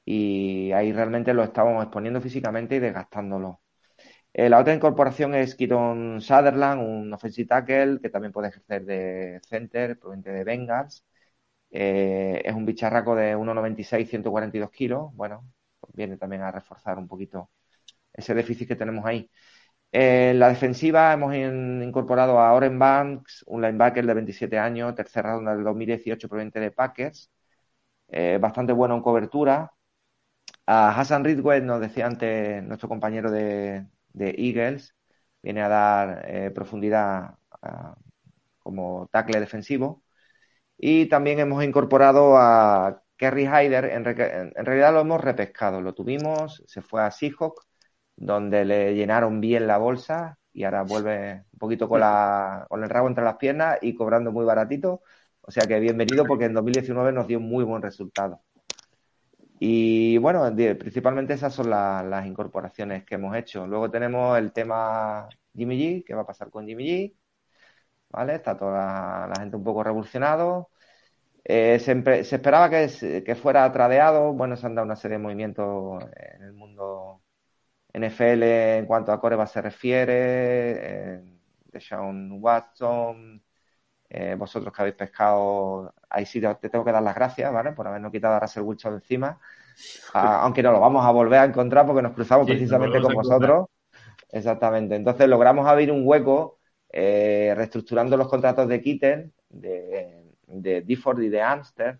Y ahí realmente lo estábamos exponiendo físicamente y desgastándolo. Eh, la otra incorporación es Keaton Sutherland, un offensive tackle que también puede ejercer de center, proveniente de Bengals. Eh, es un bicharraco de 1,96, 142 kilos. Bueno, pues viene también a reforzar un poquito ese déficit que tenemos ahí. En la defensiva hemos incorporado a Oren Banks, un linebacker de 27 años, tercera ronda del 2018 proveniente de Packers. Eh, bastante bueno en cobertura. A Hassan Ridgway nos decía antes nuestro compañero de, de Eagles, viene a dar eh, profundidad como tackle defensivo. Y también hemos incorporado a Kerry Hyder. En, en, realidad lo hemos repescado. Lo tuvimos, se fue a Seahawk, donde le llenaron bien la bolsa y ahora vuelve un poquito con, la, con el rabo entre las piernas y cobrando muy baratito. O sea que bienvenido porque en 2019 nos dio muy buen resultado. Y bueno, principalmente esas son las incorporaciones que hemos hecho. Luego tenemos el tema Jimmy G, ¿qué va a pasar con Jimmy G? ¿Vale? Está toda la, gente un poco revolucionado. Eh, se, esperaba que, que, fuera tradeado. Bueno, se han dado una serie de movimientos en el mundo NFL en cuanto a Coreba se refiere. Eh, de Sean Watson, eh, vosotros que habéis pescado, ahí sí te tengo que dar las gracias, ¿vale? Por habernos quitado a Russell Wilson encima. Ah, aunque no lo vamos a volver a encontrar porque nos cruzamos precisamente con vosotros. Exactamente. Entonces logramos abrir un hueco eh, reestructurando los contratos de Kitten, de, de y de Amster,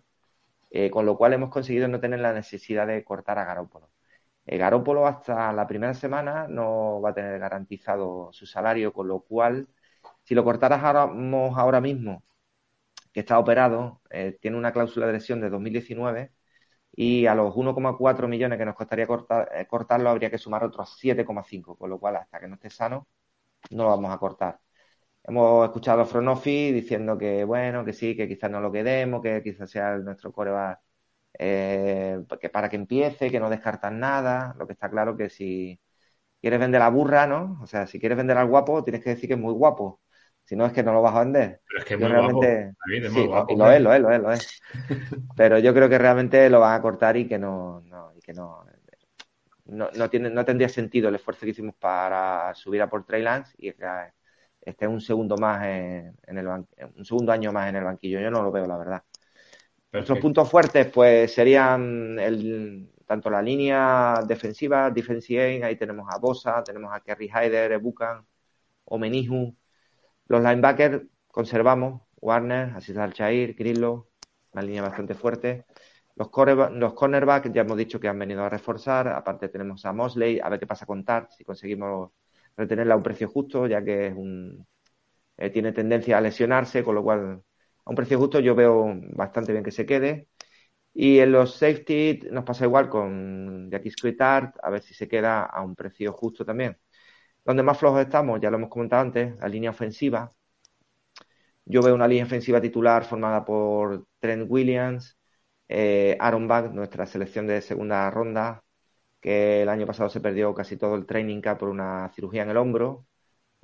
eh, con lo cual hemos conseguido no tener la necesidad de cortar a Garópolo. Garópolo hasta la primera semana no va a tener garantizado su salario, con lo cual si lo cortáramos ahora mismo, que está operado, eh, tiene una cláusula de lesión de 2019 y a los 1,4 millones que nos costaría eh, cortarlo habría que sumar otros 7,5, con lo cual hasta que no esté sano no lo vamos a cortar. Hemos escuchado a Fronofi diciendo que bueno, que sí, que quizás no lo quedemos, que quizás sea nuestro coreback eh, que para que empiece, que no descartan nada. Lo que está claro que si quieres vender la burra, ¿no? O sea, si quieres vender al guapo, tienes que decir que es muy guapo. Si no es que no lo vas a vender. Pero es que muy realmente... Sí, lo es, lo es, lo es, lo es. Pero yo creo que realmente lo van a cortar y que no, no y que no, no, no, tiene, no tendría sentido el esfuerzo que hicimos para subir a por Traillands y que esté un segundo más en, el un segundo año más en el banquillo. Yo no lo veo, la verdad. Nuestros puntos fuertes, pues, serían el, tanto la línea defensiva, defensive, ahí tenemos a Bosa, tenemos a Kerry Hyder, Ebukan, Omenihu, los linebackers conservamos Warner, Asis Al-Shair, Grillo, una línea bastante fuerte. Los, los cornerbacks ya hemos dicho que han venido a reforzar. Aparte tenemos a Mosley, a ver qué pasa con Tart, si conseguimos retenerla a un precio justo, ya que es un, eh, tiene tendencia a lesionarse, con lo cual a un precio justo yo veo bastante bien que se quede. Y en los safety nos pasa igual con Jackie Tart, a ver si se queda a un precio justo también. Donde más flojos estamos, ya lo hemos comentado antes, la línea ofensiva. Yo veo una línea ofensiva titular formada por Trent Williams, eh, Aaron Back, nuestra selección de segunda ronda, que el año pasado se perdió casi todo el training camp por una cirugía en el hombro.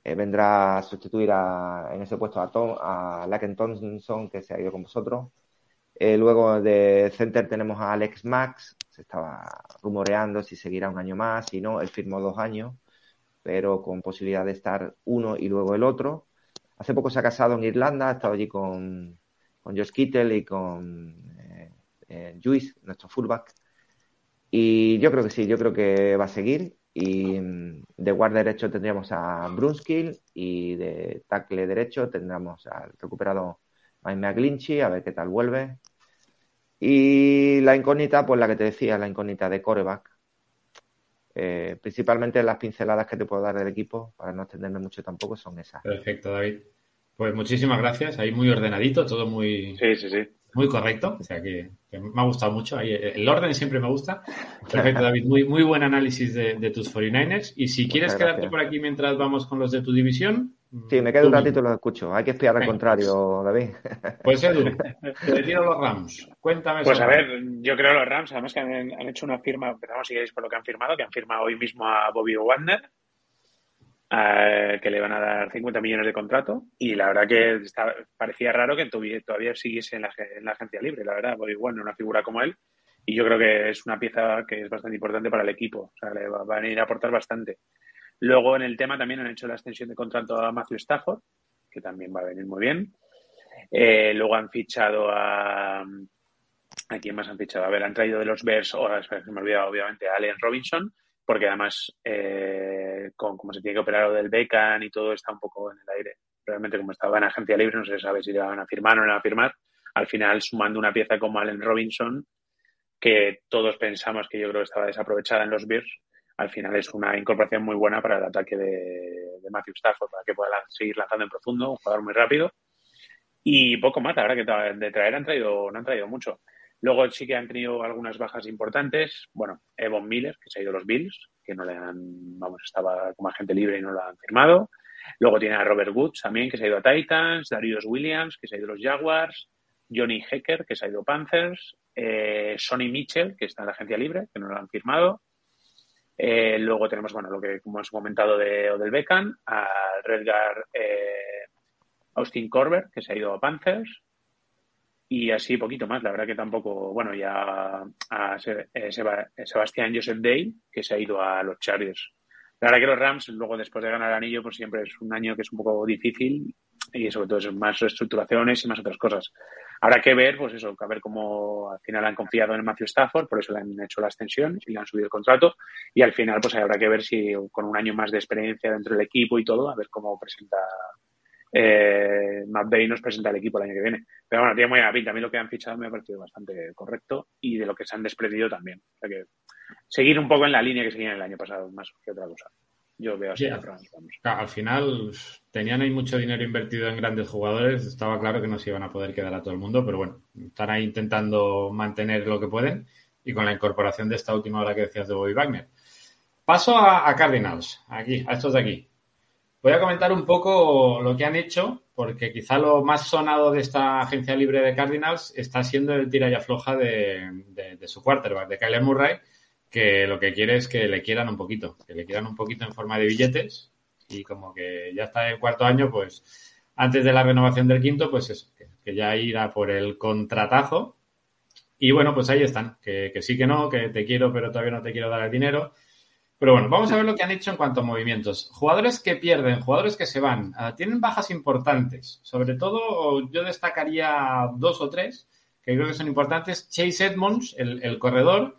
Eh, vendrá a sustituir en ese puesto a, Tom, a Laken Thompson, que se ha ido con vosotros. Eh, luego de center tenemos a Alex Max, se estaba rumoreando si seguirá un año más, si no, él firmó dos años pero con posibilidad de estar uno y luego el otro. Hace poco se ha casado en Irlanda, ha estado allí con, con Josh Kittle y con eh, eh nuestro fullback. Y yo creo que sí, yo creo que va a seguir. Y mm, de guardia derecho tendríamos a Brunskill y de tackle derecho tendríamos al recuperado Mike McGlinchy, a ver qué tal vuelve. Y la incógnita, pues la que te decía, la incógnita de coreback, eh, principalmente las pinceladas que te puedo dar del equipo, para no extenderme mucho tampoco, son esas. Perfecto, David. Pues muchísimas gracias. Ahí muy ordenadito, todo muy, muy correcto. O sea que, me ha gustado mucho. Ahí, el orden siempre me gusta. Perfecto, David. Muy, muy buen análisis de, tus 49ers. Y si quieres quedarte por aquí mientras vamos con los de tu división, Sí, me quedo un ratito y los escucho. Hay que espiar al contrario, David. Pues Edu, te tiro los Rams. Cuéntame. Pues a ver, yo creo los Rams, además que han, hecho una firma, empezamos si queréis por lo que han firmado, que han firmado hoy mismo a Bobby Wagner, que le van a dar 50 millones de contrato. Y la verdad que parecía raro que todavía siguiese en la, agencia libre, la verdad. Bobby Wagner, una figura como él. Y yo creo que es una pieza que es bastante importante para el equipo. O sea, le va, van a ir a aportar bastante. Luego en el tema también han hecho la extensión de contrato a Matthew Stafford, que también va a venir muy bien. Eh, luego han fichado a. ¿A quién más han fichado? A ver, han traído de los Bears, ahora se me ha olvidado obviamente, a Allen Robinson, porque además, eh, con, como se tiene que operar lo del Beckham y todo, está un poco en el aire. Realmente, como estaba en agencia libre, no se sabe si le van a firmar o no le van a firmar. Al final, sumando una pieza como Allen Robinson, que todos pensamos que yo creo que estaba desaprovechada en los Bears, al final es una incorporación muy buena para el ataque de, Matthew Stafford, para que pueda seguir lanzando en profundo, un jugador muy rápido. Y poco más, la verdad que de traer han traído, no han traído mucho. Luego sí que han tenido algunas bajas importantes. Bueno, Evon Miller, que se ha ido a los Bills, que no le han, vamos, estaba como agente libre y no lo han firmado. Luego tiene a Robert Woods también, que se ha ido a Titans, Darius Williams, que se ha ido a los Jaguars, Johnny Hecker, que se ha ido a Panthers, eh, Sonny Mitchell, que está en la agencia libre, que no lo han firmado. Eh, luego tenemos, bueno, lo que como hemos comentado de Odell Beckham, a Redgar eh, Austin Corber, que se ha ido a Panthers. Y así poquito más, la verdad que tampoco, bueno, ya a Sebastián Joseph Day, que se ha ido a los Chargers. La verdad que los Rams, luego después de ganar el anillo, pues siempre es un año que es un poco difícil y sobre todo es más reestructuraciones y más otras cosas. Habrá que ver, pues eso, a ver cómo al final han confiado en Matthew Stafford, por eso le han hecho la extensión y le han subido el contrato. Y al final, pues habrá que ver si con un año más de experiencia dentro del equipo y todo, a ver cómo presenta eh, Bay nos presenta el equipo el año que viene. Pero bueno, tiene muy buena pinta. A mí lo que han fichado me ha parecido bastante correcto y de lo que se han desprendido también. O sea que seguir un poco en la línea que seguían el año pasado, más que otra cosa. Yo veo así. al final tenían ahí mucho dinero invertido en grandes jugadores. Estaba claro que no se iban a poder quedar a todo el mundo, pero bueno, están ahí intentando mantener lo que pueden y con la incorporación de esta última hora que decías de Bobby Wagner. Paso a, a Cardinals, aquí, a estos de aquí. Voy a comentar un poco lo que han hecho, porque quizá lo más sonado de esta agencia libre de Cardinals está siendo el tira y afloja de, de su quarterback, de Kyler Murray, que lo que quiere es que le quieran un poquito, que le quieran un poquito en forma de billetes y como que ya está en cuarto año, pues antes de la renovación del quinto, pues eso, que, ya irá por el contratazo. Y bueno, pues ahí están, que, sí que no, que te quiero, pero todavía no te quiero dar el dinero. Pero bueno, vamos a ver lo que han hecho en cuanto a movimientos. Jugadores que pierden, jugadores que se van, uh, tienen bajas importantes. Sobre todo, yo destacaría dos o tres que creo que son importantes. Chase Edmonds, el, el corredor,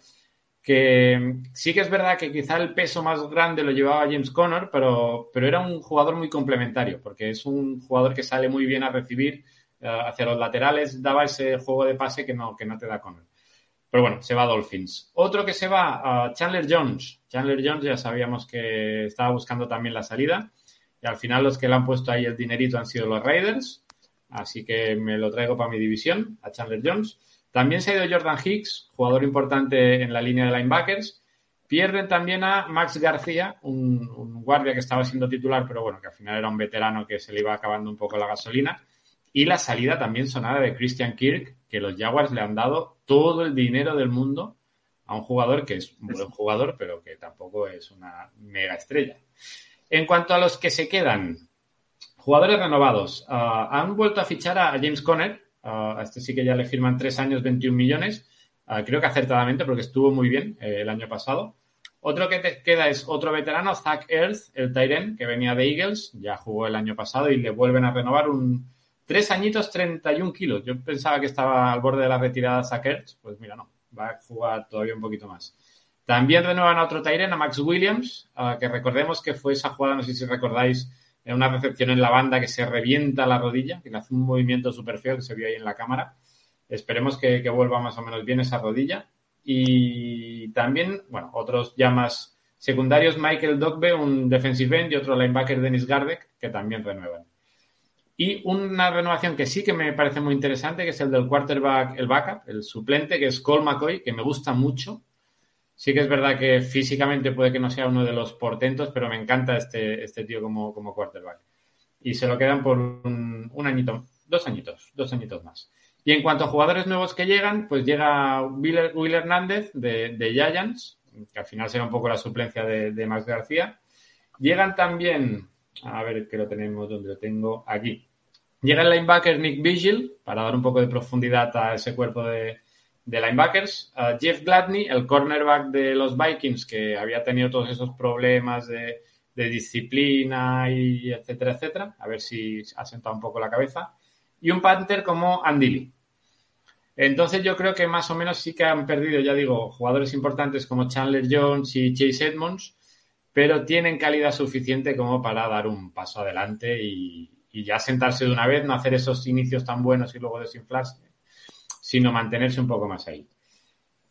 que sí que es verdad que quizá el peso más grande lo llevaba James Conner, pero, pero era un jugador muy complementario, porque es un jugador que sale muy bien a recibir uh, hacia los laterales, daba ese juego de pase que no, que no te da Conner. Pero bueno, se va a Dolphins. Otro que se va a Chandler Jones. Chandler Jones ya sabíamos que estaba buscando también la salida. Y al final los que le han puesto ahí el dinerito han sido los Raiders. Así que me lo traigo para mi división, a Chandler Jones. También se ha ido Jordan Hicks, jugador importante en la línea de linebackers. Pierden también a Max García, un, un, guardia que estaba siendo titular, pero bueno, que al final era un veterano que se le iba acabando un poco la gasolina. Y la salida también sonada de Christian Kirk, que los Jaguars le han dado todo el dinero del mundo a un jugador que es un buen jugador, pero que tampoco es una mega estrella. En cuanto a los que se quedan, jugadores renovados, uh, han vuelto a fichar a James Conner, A este sí que ya le firman tres años, 21 millones. Uh, creo que acertadamente porque estuvo muy bien eh, el año pasado. Otro que te queda es otro veterano, Zach Earth, el Tyren, que venía de Eagles, ya jugó el año pasado y le vuelven a renovar un tres añitos, 31 kilos. Yo pensaba que estaba al borde de la retirada Zach Ertz, pues mira, no, va a jugar todavía un poquito más. También renuevan a otro Tyren, a Max Williams, uh, que recordemos que fue esa jugada, no sé si recordáis, en una recepción en la banda que se revienta la rodilla, que le hace un movimiento súper feo que se vio ahí en la cámara. Esperemos que, que, vuelva más o menos bien esa rodilla. Y también, bueno, otros ya más secundarios, Michael Dogbe, un defensive end, y otro linebacker, Dennis Gardek, que también renuevan. Y una renovación que sí que me parece muy interesante, que es el del quarterback, el backup, el suplente, que es Cole McCoy, que me gusta mucho. Sí que es verdad que físicamente puede que no sea uno de los portentos, pero me encanta este, este tío como, como quarterback. Y se lo quedan por un, añito, dos añitos, dos añitos más. Y en cuanto a jugadores nuevos que llegan, pues llega Will, Will Hernández de, de, Giants, que al final será un poco la suplencia de, de Max García. Llegan también, a ver que lo tenemos, donde lo tengo, aquí. Llega el linebacker Nick Vigil, para dar un poco de profundidad a ese cuerpo de, de linebackers. Uh, Jeff Gladney, el cornerback de los Vikings, que había tenido todos esos problemas de, disciplina y etcétera, etcétera. A ver si ha sentado un poco la cabeza. Y un Panther como Andy Lee. Entonces yo creo que más o menos sí que han perdido, ya digo, jugadores importantes como Chandler Jones y Chase Edmonds, pero tienen calidad suficiente como para dar un paso adelante y ya sentarse de una vez, no hacer esos inicios tan buenos y luego desinflarse sino mantenerse un poco más ahí.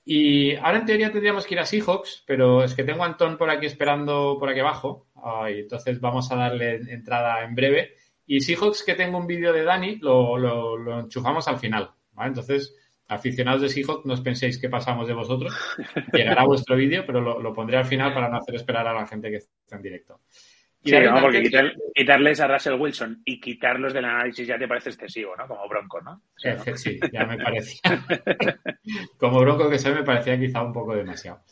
Y ahora en teoría tendríamos que ir a Seahawks, pero es que tengo a Antón por aquí esperando por aquí abajo. Entonces vamos a darle entrada en breve. Y Seahawks, que tengo un vídeo de Dani, lo, lo, lo enchufamos al final. ¿vale? Entonces, aficionados de Seahawks, no os penséis que pasamos de vosotros. Llegará vuestro vídeo, pero lo, lo, pondré al final para no hacer esperar a la gente que está en directo. Sí, no, porque quitar, quitarles a Russell Wilson y quitarlos del análisis ya te parece excesivo, ¿no? Como Bronco, ¿no? O sea, ¿no? Sí, ya me parecía. Como Bronco que soy, me parecía quizá un poco demasiado.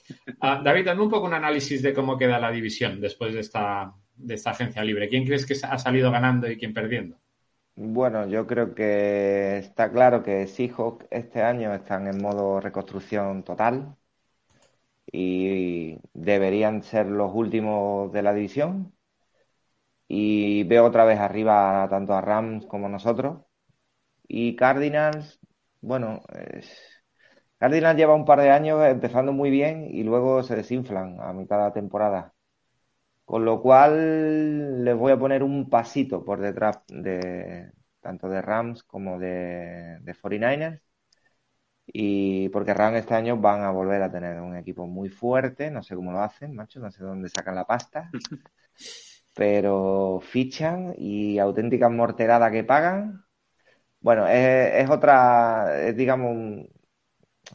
Uh, David, dame un poco un análisis de cómo queda la división después de esta, de esta agencia libre. ¿Quién crees que ha salido ganando y quién perdiendo? Bueno, yo creo que está claro que Seahawks este año están en modo reconstrucción total y deberían ser los últimos de la división y veo otra vez arriba tanto a Rams como nosotros. Y Cardinals, bueno, es... Cardinals lleva un par de años empezando muy bien y luego se desinflan a mitad de la temporada. Con lo cual les voy a poner un pasito por detrás de tanto de Rams como de, de 49ers. Y porque Rams este año van a volver a tener un equipo muy fuerte, no sé cómo lo hacen, macho, no sé dónde sacan la pasta. pero fichan y auténticas morteradas que pagan. Bueno, es, otra, es, digamos,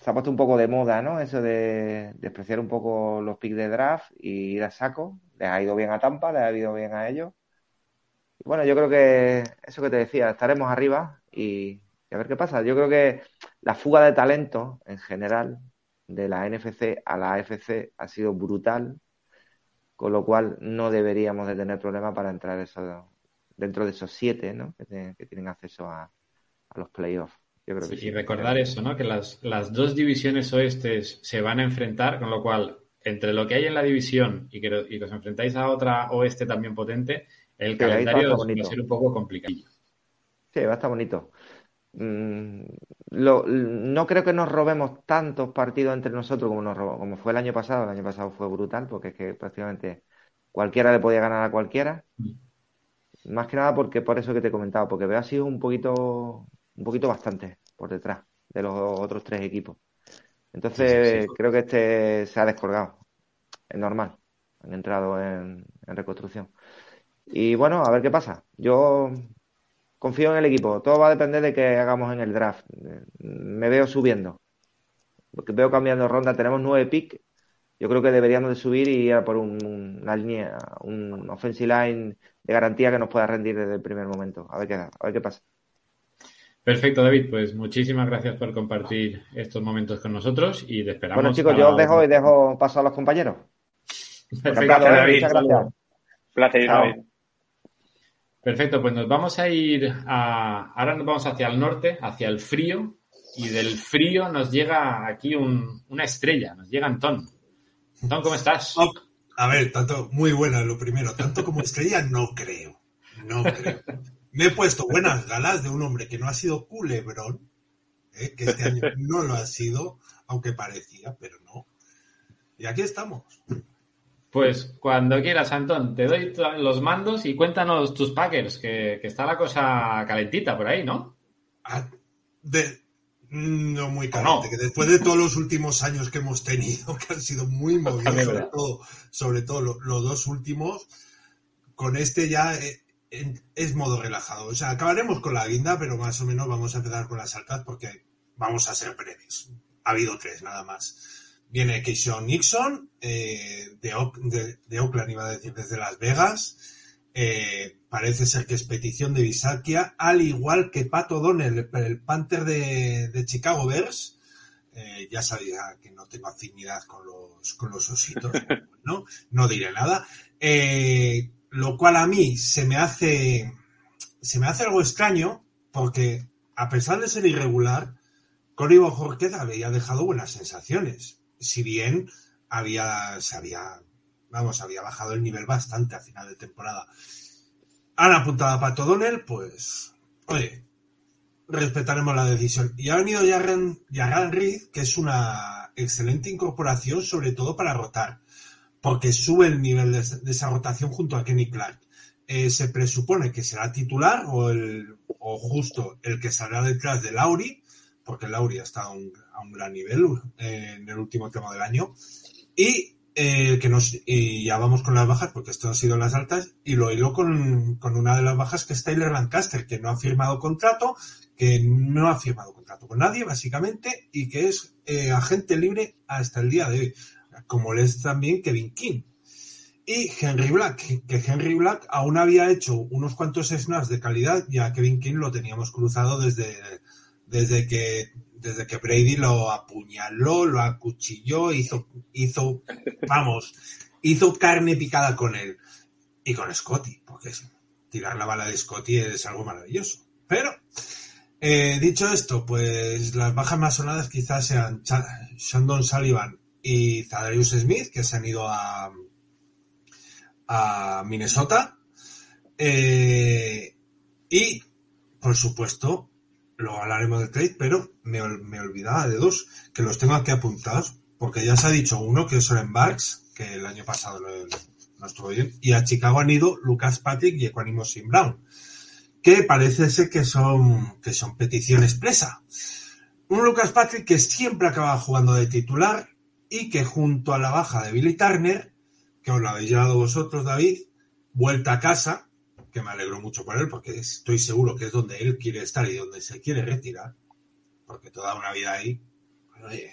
se ha puesto un poco de moda, ¿no? Eso de despreciar un poco los picks de draft y ir a saco. Les ha ido bien a Tampa, les ha ido bien a ellos. Y bueno, yo creo que eso que te decía, estaremos arriba y, y a ver qué pasa. Yo creo que la fuga de talento en general de la NFC a la AFC ha sido brutal con lo cual no deberíamos de tener problema para entrar eso, dentro de esos siete ¿no? que, te, que tienen acceso a, a los playoffs. Yo creo que sí. Y recordar eso, ¿no? Que las, las dos divisiones oestes se van a enfrentar, con lo cual, entre lo que hay en la división y que, y que os enfrentáis a otra oeste también potente, el calendario va a ser un poco complicado. Sí, va a estar bonito. Mm, lo- no creo que nos robemos tantos partidos entre nosotros como nos robó- como fue el año pasado. El año pasado fue brutal porque es que prácticamente cualquiera le podía ganar a cualquiera. Más que nada porque por eso que te he comentado, porque veo ha sido un poquito, un poquito bastante por detrás de los otros tres equipos. Entonces Sí, sí, sí. creo que este se ha descolgado. Es normal. Han entrado en, en reconstrucción. Y bueno, a ver qué pasa. Yo confío en el equipo. Todo va a depender de que hagamos en el draft. Me veo subiendo. Porque veo cambiando ronda. Tenemos nueve picks. Yo creo que deberíamos de subir y ir a por un- una línea, un offensive line de garantía que nos pueda rendir desde el primer momento. A ver qué, a ver qué pasa. Perfecto, David. Pues muchísimas gracias por compartir estos momentos con nosotros y te esperamos. Bueno, chicos, yo os dejo y dejo paso a los compañeros. Perfecto, ¿eh? David. Muchas gracias. Placer, Chao. David. Perfecto, pues nos vamos a ir a. Ahora nos vamos hacia el norte, hacia el frío, y del frío nos llega aquí un- una estrella, nos llega Antón. Antón, ¿cómo estás? Oh, a ver, tanto, muy buena lo primero. Tanto como estrella, no creo. No creo. Me he puesto buenas galas de un hombre que no ha sido culebrón, ¿eh? que este año no lo ha sido, aunque parecía, pero no. Y aquí estamos. Pues cuando quieras, Antón, te doy los mandos y cuéntanos tus Packers, que, que está la cosa calentita por ahí, ¿no? Ah, de- no muy ¿O caliente, no? que después de todos los últimos años que hemos tenido, que han sido muy movidos, sobre todo, sobre todo lo- los dos últimos, con este ya eh, en- es modo relajado. O sea, acabaremos con la guinda, pero más o menos vamos a empezar con las altas porque vamos a ser breves. Ha habido tres, nada más. Viene Keyshawn Nixon, eh, de, de- de Oakland, iba a decir, desde Las Vegas. Eh, parece ser que es petición de Bisakia, al igual que Pato Donnell, el, el Panther de, de Chicago Bears. Eh, ya sabía que no tengo afinidad con los, con los ositos, ¿no? No diré nada. Eh, lo cual a mí se me hace, se me hace algo extraño, porque a pesar de ser irregular, Cory Bojorquez había dejado buenas sensaciones. Si bien había, se había, vamos, había bajado el nivel bastante a final de temporada. Han apuntado a Pato Donnell, pues, oye, respetaremos la decisión. Y ha venido Jarran, Jarran que es una excelente incorporación, sobre todo para rotar, porque sube el nivel de, esa rotación junto a Kenny Clark. Eh, se presupone que será titular o, el, o justo el que saldrá detrás de Lauri, porque Lauri ha estado un, a un gran nivel eh, en el último tema del año. Y eh, que nos, y ya vamos con las bajas, porque esto han sido las altas, y lo hilo con, con una de las bajas que es Tyler Lancaster, que no ha firmado contrato, que no ha firmado contrato con nadie, básicamente, y que es eh, agente libre hasta el día de hoy, como lo es también Kevin King. Y Henry Black, que Henry Black aún había hecho unos cuantos snaps de calidad, ya Kevin King lo teníamos cruzado desde, desde que desde que Brady lo apuñaló, lo acuchilló, hizo, hizo, vamos, hizo carne picada con él. Y con Scotty, porque es- tirar la bala de Scotty es algo maravilloso. Pero, eh, dicho esto, pues las bajas más sonadas quizás sean Shandon Sullivan y Zadarius Smith, que se han ido a, a Minnesota. Eh, y, por supuesto, luego hablaremos del trade, pero me, ol- me olvidaba de dos, que los tengo aquí apuntados, porque ya se ha dicho uno, que es Soren Barks, que el año pasado no, no estuvo bien, y a Chicago han ido Lucas Patrick y Equanimous Sim Brown, que parece ser que son, que son petición expresa. Un Lucas Patrick que siempre acaba jugando de titular y que junto a la baja de Billy Turner, que os lo habéis llevado vosotros, David, vuelta a casa, que me alegro mucho por él, porque estoy seguro que es donde él quiere estar y donde se quiere retirar, porque toda una vida ahí, pues,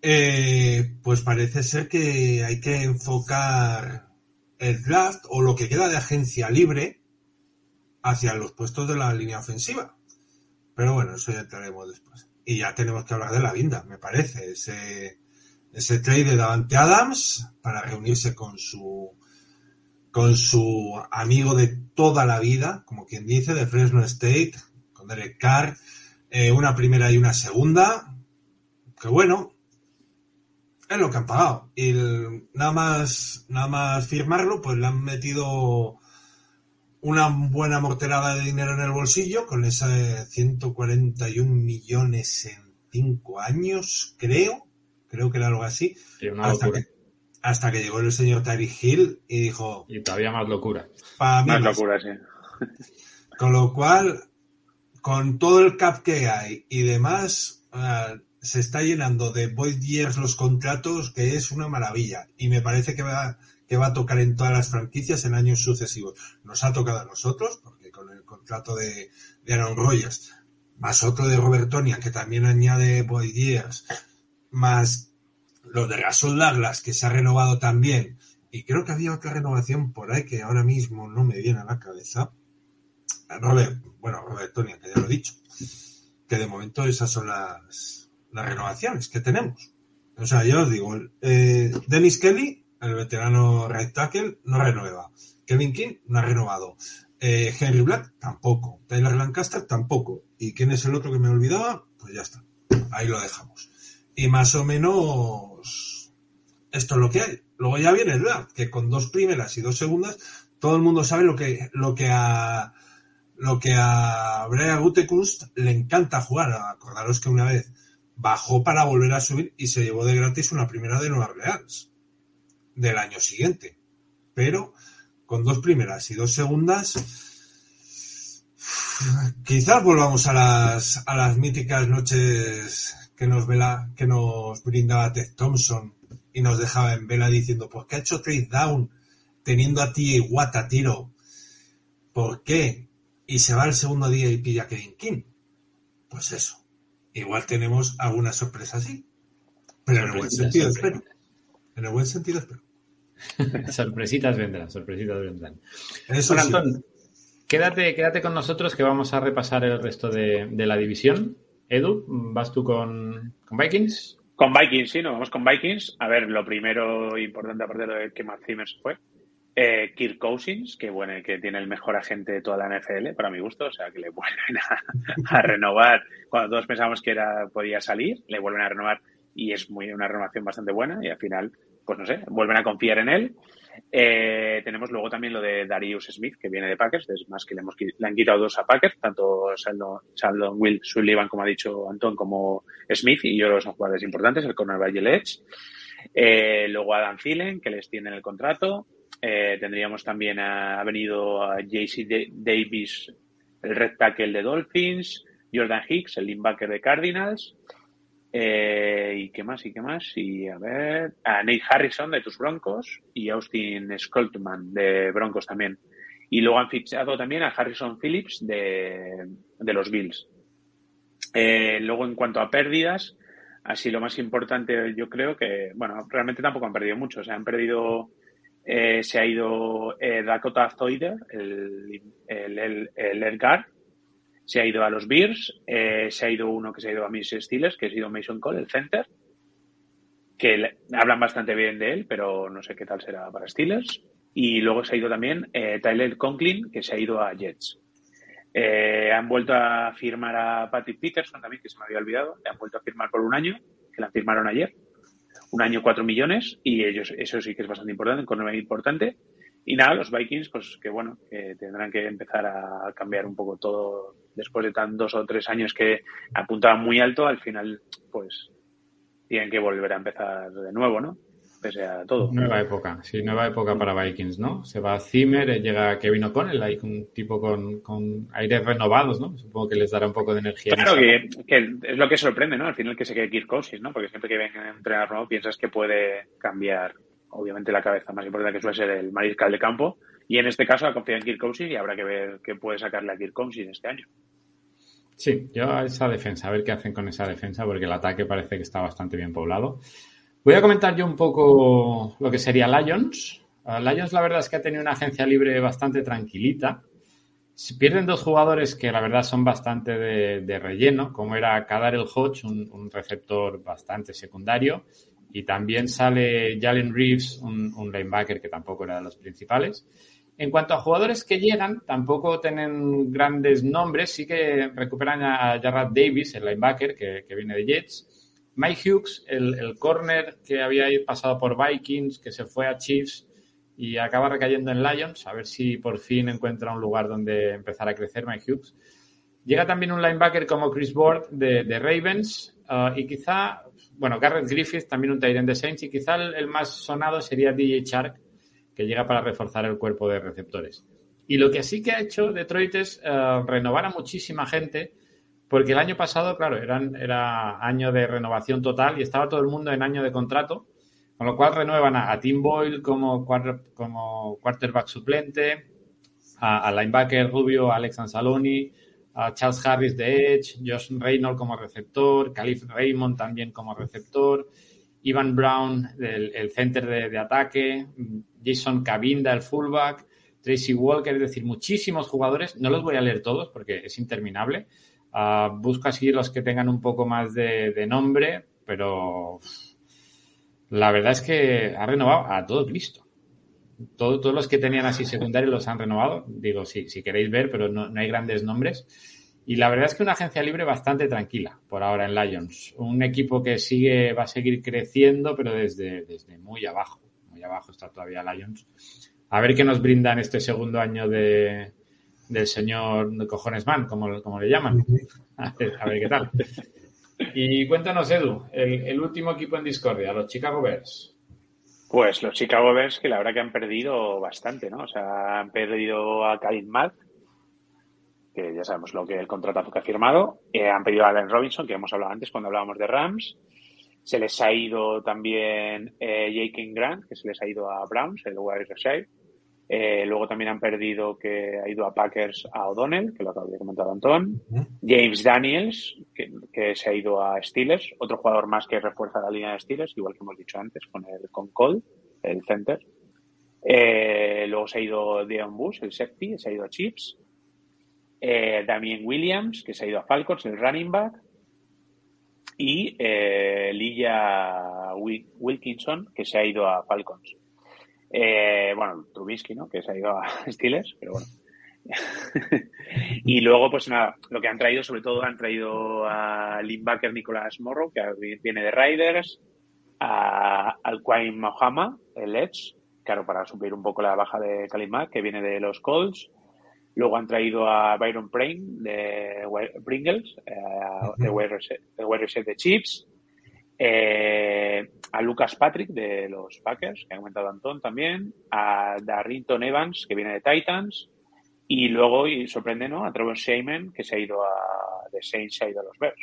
eh, pues parece ser que hay que enfocar el draft o lo que queda de agencia libre hacia los puestos de la línea ofensiva. Pero bueno, eso ya entraremos después. Y ya tenemos que hablar de la vinda, me parece. Ese, ese trade de Davante Adams para reunirse con su con su amigo de toda la vida, como quien dice, de Fresno State, con Derek Carr, eh, una primera y una segunda, que bueno, es lo que han pagado. Y el- nada más, nada más firmarlo, pues le han metido una buena morterada de dinero en el bolsillo, con ese 141 millones en cinco años, creo, creo que era algo así, hasta que, hasta que llegó el señor Tyreek Hill y dijo, Y todavía más locura. para mí Más más". locura, sí. Con lo cual, con todo el cap que hay y demás, se está llenando de void years los contratos, que es una maravilla. Y me parece que va, que va a tocar en todas las franquicias en años sucesivos. Nos ha tocado a nosotros, porque con el contrato de, de Aaron Rodgers, más otro de Robert Tonian, que también añade void years, más los de Russell Douglas, que se ha renovado también. Y creo que había otra renovación por ahí que ahora mismo no me viene a la cabeza. Robert, bueno, Robert Tonian, que ya lo he dicho, que de momento esas son las, las renovaciones que tenemos. O sea, yo os digo, eh, Dennis Kelly, el veterano right tackle, no renueva. Kevin King no ha renovado. Eh, Henry Black tampoco. Tyler Lancaster tampoco. ¿Y quién es el otro que me olvidaba? Pues ya está. Ahí lo dejamos. Y más o menos esto es lo que hay. Luego ya viene el draft, que con dos primeras y dos segundas, todo el mundo sabe lo que, lo que a lo que a Brea Gutekunst le encanta jugar. Acordaros que una vez bajó para volver a subir y se llevó de gratis una primera de Nueva Orleans del año siguiente. Pero con dos primeras y dos segundas, quizás volvamos a las, a las míticas noches que nos, vela, que nos brindaba Ted Thompson y nos dejaba en vela diciendo, pues que ha hecho trade down teniendo a ti y Watt a tiro. ¿Por qué? Y se va el segundo día y pilla a Kevin King. Pues eso. Igual tenemos alguna sorpresa así. Pero en el buen sentido, espero. En el buen sentido, espero. sorpresitas vendrán, sorpresitas vendrán. Eso Bueno, sí. Antón, quédate, quédate con nosotros que vamos a repasar el resto de, de la división. Edu, ¿vas tú con, con Vikings? Con Vikings, sí, nos vamos con Vikings. A ver, lo primero importante, aparte de que Matt Zimmer fue, eh, Kirk Cousins, que bueno, que tiene el mejor agente de toda la NFL, para mi gusto, o sea, que le vuelven a, a renovar. Cuando todos pensamos que era podía salir, le vuelven a renovar y es muy una renovación bastante buena y al final, pues no sé, vuelven a confiar en él. Eh, tenemos luego también lo de Darius Smith, que viene de Packers, es más que le, hemos, le han quitado dos a Packers, tanto Sheldon, Will Sullivan, como ha dicho Antón, como Smith, y yo son jugadores importantes, el cornerback y edge. Eh, luego Adam Thielen, que les tiene el contrato. Eh, tendríamos también, a- ha venido a JC Da- Davis, el red tackle de Dolphins. Jordan Hicks, el linebacker de Cardinals. Eh, ¿Y qué más? ¿Y qué más? Y a ver, a Nate Harrison de tus Broncos y Austin Skoltman de Broncos también. Y luego han fichado también a Harrison Phillips de, de los Bills. Eh, luego, en cuanto a pérdidas, así lo más importante, yo creo que, bueno, realmente tampoco han perdido mucho. O sea, han perdido, eh, se ha ido eh, Dakota Zoider, el, el, el, el Edgar, se ha ido a los Bears, eh, se ha ido uno que se ha ido a mis Steelers, que ha sido Mason Cole, el center, que le, hablan bastante bien de él, pero no sé qué tal será para Steelers. Y luego se ha ido también eh, Tyler Conklin, que se ha ido a Jets. Eh, han vuelto a firmar a Patrick Peterson también, que se me había olvidado. Le han vuelto a firmar por un año, que la firmaron ayer. Un año, cuatro millones, y ellos, eso sí que es bastante importante, con importante. Y nada, los Vikings, pues que bueno, que tendrán que empezar a cambiar un poco todo después de tan dos o tres años que apuntaban muy alto, al final, pues tienen que volver a empezar de nuevo, ¿no? Pese a todo. Nueva época, sí, nueva época para Vikings, ¿no? Se va Zimmer, eh, llega Kevin O'Connell, hay un tipo con, con, aires renovados, ¿no? Supongo que les dará un poco de energía. Claro, que, que, es lo que sorprende, ¿no? Al final que se quede Kirk Cousins, ¿no? Porque siempre que ven a entrenar nuevo piensas que puede cambiar, obviamente, la cabeza más importante que suele ser el mariscal de campo. Y en este caso ha confiado en Kirk Cousins y habrá que ver qué puede sacarle a Kirk Cousins este año. Sí, yo a esa defensa, a ver qué hacen con esa defensa, porque el ataque parece que está bastante bien poblado. Voy a comentar yo un poco lo que sería Lions. Uh, Lions, la verdad es que ha tenido una agencia libre bastante tranquilita. Pierden dos jugadores que la verdad son bastante de, relleno, como era Kadar el Hodge, un, receptor bastante secundario, y también sale Jalen Reeves, un, linebacker que tampoco era de los principales. En cuanto a jugadores que llegan, tampoco tienen grandes nombres. Sí que recuperan a Jarrad Davis, el linebacker que, que viene de Jets. Mike Hughes, el, el, corner que había pasado por Vikings, que se fue a Chiefs y acaba recayendo en Lions. A ver si por fin encuentra un lugar donde empezar a crecer Mike Hughes. Llega también un linebacker como Chris Ward de, de Ravens uh, y quizá, bueno, Garrett Griffith, también un Tyrant de Saints y quizá el, el más sonado sería DJ Chark que llega para reforzar el cuerpo de receptores. Y lo que sí que ha hecho Detroit es uh, renovar a muchísima gente, porque el año pasado, claro, eran, era año de renovación total y estaba todo el mundo en año de contrato, con lo cual renuevan a, a Tim Boyle como, como quarterback suplente, a, a linebacker Rubio, a Alex Anzaloni, Charles Harris de Edge, Josh Reynolds como receptor, Calif Raymond también como receptor, Ivan Brown, el, center de, ataque, Jason Cabinda, el fullback, Tracy Walker, es decir, muchísimos jugadores. No los voy a leer todos porque es interminable. Uh, busco así los que tengan un poco más de, de nombre, pero la verdad es que ha renovado a todo Cristo. Todo, todos los que tenían así secundarios los han renovado. Digo, sí, si queréis ver, pero no, no hay grandes nombres. Y la verdad es que una agencia libre bastante tranquila por ahora en Lions. Un equipo que sigue, va a seguir creciendo, pero desde, desde muy abajo. Muy abajo está todavía Lions. A ver qué nos brindan este segundo año de, del señor Cojones Man, como, como le llaman. A ver, a ver, qué tal. Y cuéntanos, Edu, el, el, último equipo en discordia, los Chicago Bears. Pues los Chicago Bears, que la verdad que han perdido bastante, ¿no? O sea, han perdido a Khalid Mack, que ya sabemos lo que el contrato que ha firmado. Eh, han pedido a Allen Robinson, que hemos hablado antes cuando hablábamos de Rams. Se les ha ido también eh, Jake Grant, que se les ha ido a Browns, el wide receiver. Eh, luego también han perdido que ha ido a Packers a O'Donnell, que lo había comentado Antón. Uh -huh. James Daniels, que, que, se ha ido a Steelers, otro jugador más que refuerza la línea de Steelers, igual que hemos dicho antes con el con Cole, el center. Eh, luego se ha ido Deon Bush, el safety, se ha ido a Chips. Eh, Damien Williams, que se ha ido a Falcons, el running back. Y eh, Lilla Wilkinson, que se ha ido a Falcons. Eh, bueno, Trubisky, ¿no? Que se ha ido a Steelers, pero bueno. y luego, pues nada, lo que han traído, sobre todo, han traído a linebacker Nicolás Morrow, que viene de Riders, a, al Quain Mohama, el Edge, claro, para suplir un poco la baja de Kalimak, que viene de los Colts. Luego han traído a Byron Prain de Pringles, eh, de Wide Reset de Chips. Eh, a Lucas Patrick de los Packers, que ha comentado Antón también, a Darrington Evans, que viene de Titans, y luego, y sorprende, ¿no? A Trevor Shaman, que se ha ido a de Saints se ha ido a los Bears.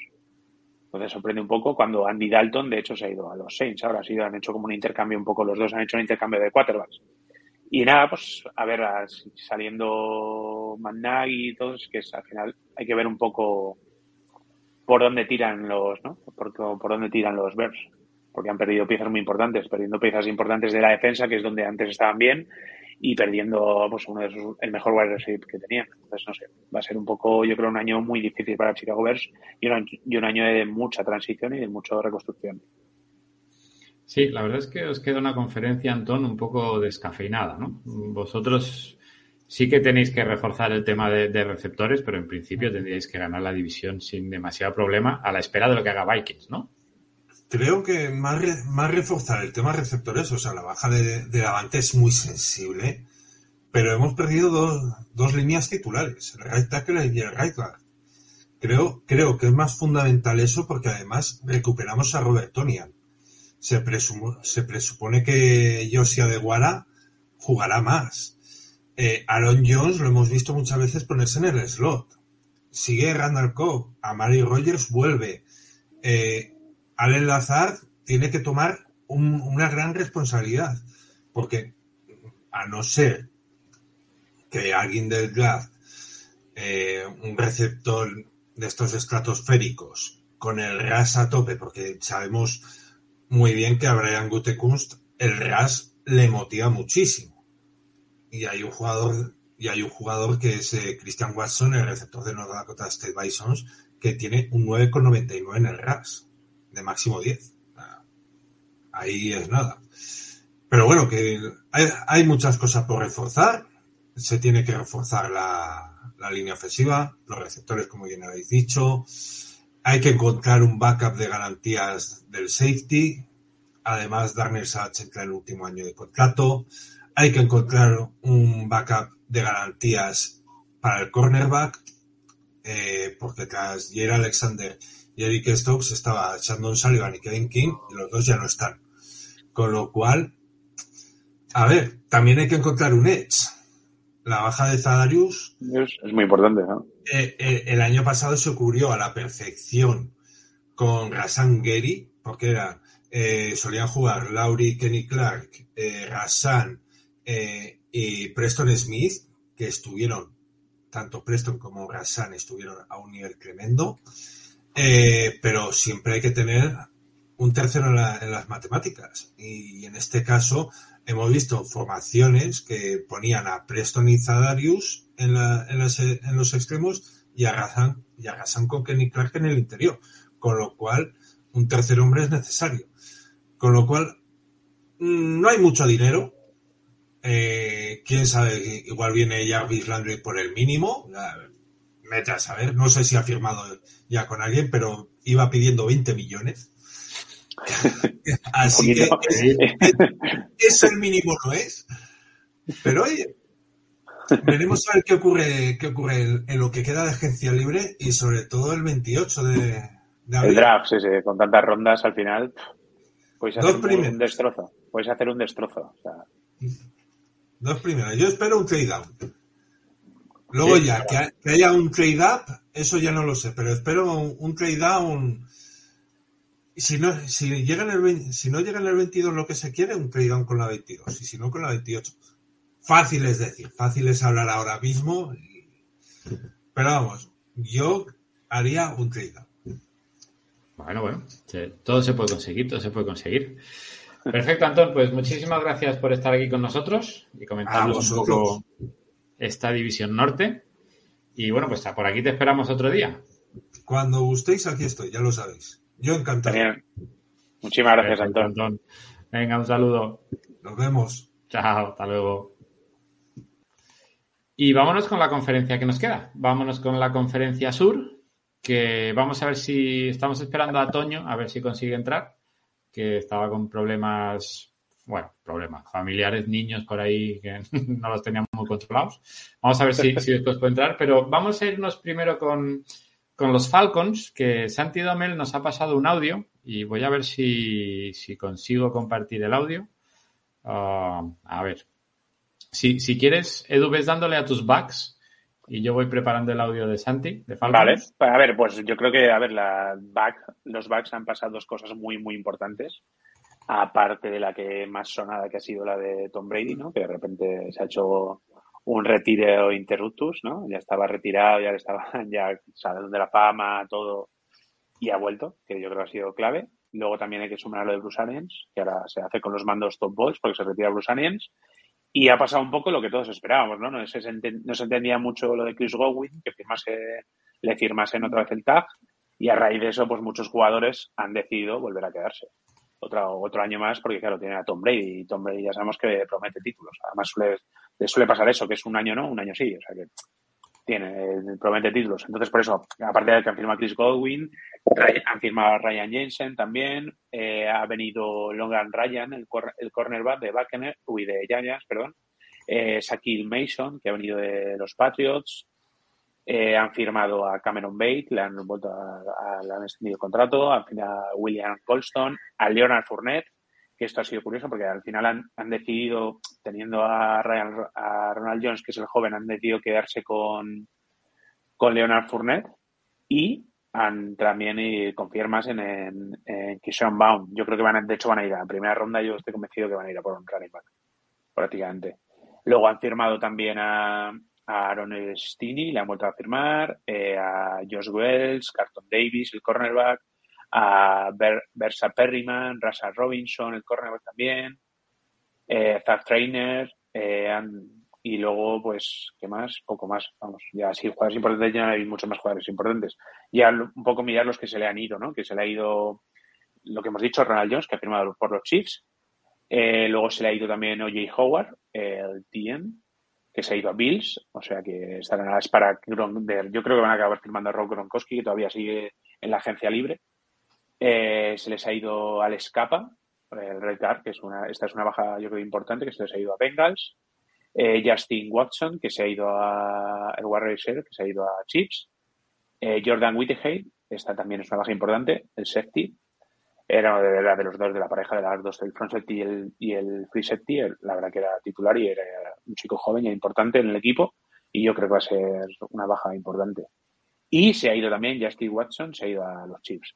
Entonces sorprende un poco cuando Andy Dalton, de hecho, se ha ido a los Saints. Ahora sido, han hecho como un intercambio un poco, los dos han hecho un intercambio de quarterbacks. Y nada, pues a ver, saliendo McNaghy y todos, que al final hay que ver un poco por dónde tiran los, ¿no? Por, por dónde tiran los Bears. Porque han perdido piezas muy importantes, perdiendo piezas importantes de la defensa, que es donde antes estaban bien, y perdiendo pues uno de sus, el mejor wide receiver que tenían. Entonces, no sé, va a ser un poco, yo creo, un año muy difícil para Chicago Bears y y un año de mucha transición y de mucha reconstrucción. Sí, la verdad es que os queda una conferencia, Antón, un poco descafeinada, ¿no? Vosotros sí que tenéis que reforzar el tema de, receptores, pero en principio tendríais que ganar la división sin demasiado problema a la espera de lo que haga Vikings, ¿no? Creo que más, re, más reforzar el tema receptores, o sea, la baja de, de Davante es muy sensible, pero hemos perdido dos, dos líneas titulares, el right tackle y el right. Creo, creo que es más fundamental eso porque además recuperamos a Robert Tonian. Se, presumo, se presupone que Josia de Guara jugará más. Eh, Aaron Jones lo hemos visto muchas veces ponerse en el slot. Sigue Randall Cobb. A Mary Rogers vuelve. Eh, Allen Lazard tiene que tomar un, una gran responsabilidad, porque a no ser que alguien del draft, eh, un receptor de estos estratosféricos, con el RAS a tope, porque sabemos muy bien que a Brian Gutekunst el RAS le motiva muchísimo. Y hay un jugador, y hay un jugador que es eh, Christian Watson, el receptor de North Dakota State Bisons, que tiene un 9,99 en el RAS de máximo 10. Ahí es nada. Pero bueno, que hay, hay, muchas cosas por reforzar. Se tiene que reforzar la, la, línea ofensiva, los receptores, como bien habéis dicho. Hay que encontrar un backup de garantías del safety. Además, Darnell Sachs entra en el último año de contrato. Hay que encontrar un backup de garantías para el cornerback. Eh, porque tras Jair Alexander y Eric Stokes estaba Shandon Sullivan y Kevin King, y los dos ya no están. Con lo cual, a ver, también hay que encontrar un edge. La baja de Zadarius. Es, es muy importante, ¿no? Eh, eh, el año pasado se cubrió a la perfección con Rasan Gary, porque era, solían jugar Laurie, Kenny Clark, Rasan y Preston Smith, que estuvieron, tanto Preston como Rasan estuvieron a un nivel tremendo. Eh, pero siempre hay que tener un tercero en, la, en, las matemáticas. Y en este caso hemos visto formaciones que ponían a Preston y Zadarius en, la, en, las, en los extremos y a con Kenny Clark en el interior. Con lo cual, un tercer hombre es necesario. Con lo cual, no hay mucho dinero. Eh, quién sabe, igual viene Jarvis Landry por el mínimo vete a saber, no sé si ha firmado ya con alguien, pero iba pidiendo 20 millones. Así que es, es, es, el mínimo, ¿no es? Pero oye, veremos a ver qué ocurre, qué ocurre en, lo que queda de agencia libre y sobre todo el 28 de, de abril. El draft, sí, sí, con tantas rondas al final puedes hacer un, un, destrozo. Puedes hacer un destrozo. O sea. Dos primeros. Yo espero un trade down. Luego sí, ya, claro. que, haya un trade up, eso ya no lo sé, pero espero un, un trade down. Si no, si, llega en el 20, si no llega en el 22 lo que se quiere, un trade down con la 22, y si no con la 28. Fácil es decir, fácil es hablar ahora mismo, pero vamos, yo haría un trade down. Bueno, bueno, todo se puede conseguir, todo se puede conseguir. Perfecto, Antón, pues muchísimas gracias por estar aquí con nosotros y comentarnos un poco esta división norte. Y bueno, pues por aquí te esperamos otro día. Cuando gustéis, aquí estoy, ya lo sabéis. Yo encantado. Bien. Muchísimas gracias, Perfecto, Antón. Antón. Venga, un saludo. Nos vemos. Chao, hasta luego. Y vámonos con la conferencia que nos queda. Vámonos con la conferencia sur, que vamos a ver si estamos esperando a Toño, a ver si consigue entrar, que estaba con problemas bueno, problemas familiares, niños por ahí que no los teníamos muy controlados. Vamos a ver si, si después puede entrar, pero vamos a irnos primero con, con los Falcons, que Santi Domel nos ha pasado un audio y voy a ver si, si consigo compartir el audio. Uh, a ver. Si, si quieres, Edu, ves dándole a tus backs y yo voy preparando el audio de Santi, de Falcons. Vale, a ver, pues yo creo que, a ver, la back, los backs han pasado dos cosas muy, muy importantes. Aparte de la que más sonada que ha sido la de Tom Brady, ¿no? Que de repente se ha hecho un retiro interruptus, ¿no? Ya estaba retirado, ya estaba ya saliendo de la fama, todo, y ha vuelto, que yo creo que ha sido clave. Luego también hay que sumar lo de Bruce Arians, que ahora se hace con los mandos top balls porque se retira Bruce Arians. Y ha pasado un poco lo que todos esperábamos, ¿no? No se, no se entendía mucho lo de Chris Godwin, que firmase, le firmasen otra vez el tag. Y a raíz de eso, pues muchos jugadores han decidido volver a quedarse. Otro, otro año más, porque claro, tiene a Tom Brady. Y Tom Brady ya sabemos que promete títulos. Además, suele, le suele pasar eso, que es un año no, un año sí. O sea que tiene, promete títulos. Entonces, por eso, aparte de que han firmado Chris Godwin, han firmado a Ryan Jensen también, eh, ha venido Logan Ryan, el, el cornerback de Buccaneers, uy, de Giants, perdón, eh, Shaquille Mason, que ha venido de los Patriots, eh, han firmado a Cameron Bate, le han vuelto a, le han extendido el contrato, han firmado a William Colston, a Leonard Fournette, que esto ha sido curioso porque al final han, decidido, teniendo a, Ryan, a Ronald Jones, que es el joven, han decidido quedarse con, Leonard Fournette y han también y en, Kishon Baum. Yo creo que van, de hecho van a ir a la primera ronda, yo estoy convencido que van a ir a por un running back, prácticamente. Luego han firmado también a, a Aaron Stini, le han vuelto a firmar, eh, a Josh Wells, Carton Davis, el cornerback, a Bersa Perryman, Rasa Robinson, el cornerback también, eh, Zach Trainer, eh, y luego, pues, ¿qué más? Poco más, vamos, ya sí, jugadores importantes, ya hay muchos más jugadores importantes. Ya un poco mirar los que se le han ido, ¿no? Que se le ha ido, lo que hemos dicho, Ronald Jones, que ha firmado por los Chiefs. Eh, luego se le ha ido también O.J. Howard, el TN, que se ha ido a Bills, o sea que estarán a la espera. Yo creo que van a acabar firmando a Rob Gronkowski, que todavía sigue en la agencia libre. Eh, se les ha ido al Escapa, el Red Guard, que es una, esta es una baja, yo creo, importante, que se les ha ido a Bengals. Eh, Justin Watson, que se ha ido a el Warrior que se ha ido a Chiefs. Eh, Jordan Whitehead, esta también es una baja importante, el safety. Era de, de los dos de la pareja de las dos, el front safety y el, y el free safety. la verdad que era titular y era un chico joven y importante en el equipo. Y yo creo que va a ser una baja importante. Y se ha ido también Justin Watson, se ha ido a los Chiefs.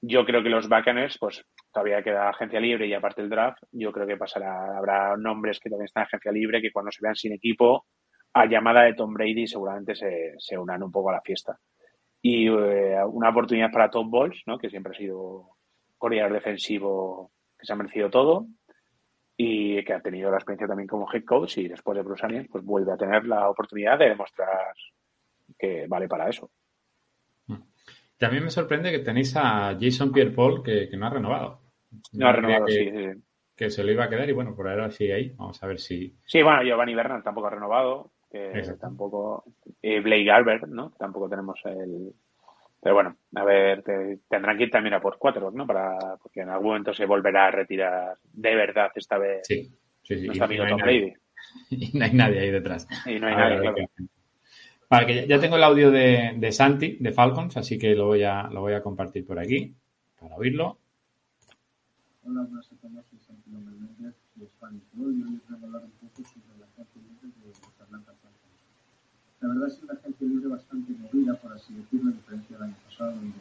Yo creo que los Buccaneers, pues todavía queda agencia libre y aparte el draft, yo creo que pasará, habrá nombres que también están en agencia libre que cuando se vean sin equipo, a llamada de Tom Brady seguramente se, se unan un poco a la fiesta. Y eh, una oportunidad para Tom Balls, ¿no? que siempre ha sido coreano defensivo que se ha merecido todo y que ha tenido la experiencia también como head coach y después de Bruce Arians, pues vuelve a tener la oportunidad de demostrar que vale para eso. También me sorprende que tenéis a Jason Pierre-Paul que, que, no ha renovado. No ha renovado, que, sí, sí, Que se lo iba a quedar y bueno, por ahora sigue ahí. Vamos a ver si. Sí, bueno, Giovanni Bernal tampoco ha renovado. Que tampoco. Eh, Blake Albert, ¿no? Tampoco tenemos el. Pero bueno, a ver, te, tendrán que ir también a por cuatro, ¿no? Para, porque en algún momento se volverá a retirar de verdad esta vez. Sí, sí, sí. Nuestro amigo no Tom Brady. Y no hay nadie ahí detrás. Y no hay nadie, claro. Vale, que ya tengo el audio de, de, Santi, de Falcons, así que lo voy, a, lo voy a compartir por aquí para oírlo. Hola, buenas tardes, soy Santi López de Spanish World y hoy os voy a hablar un poco sobre la agencia libre de los Atlanta Falcons. La verdad es que una agencia libre bastante movida, por así decirlo, a diferencia del año pasado, donde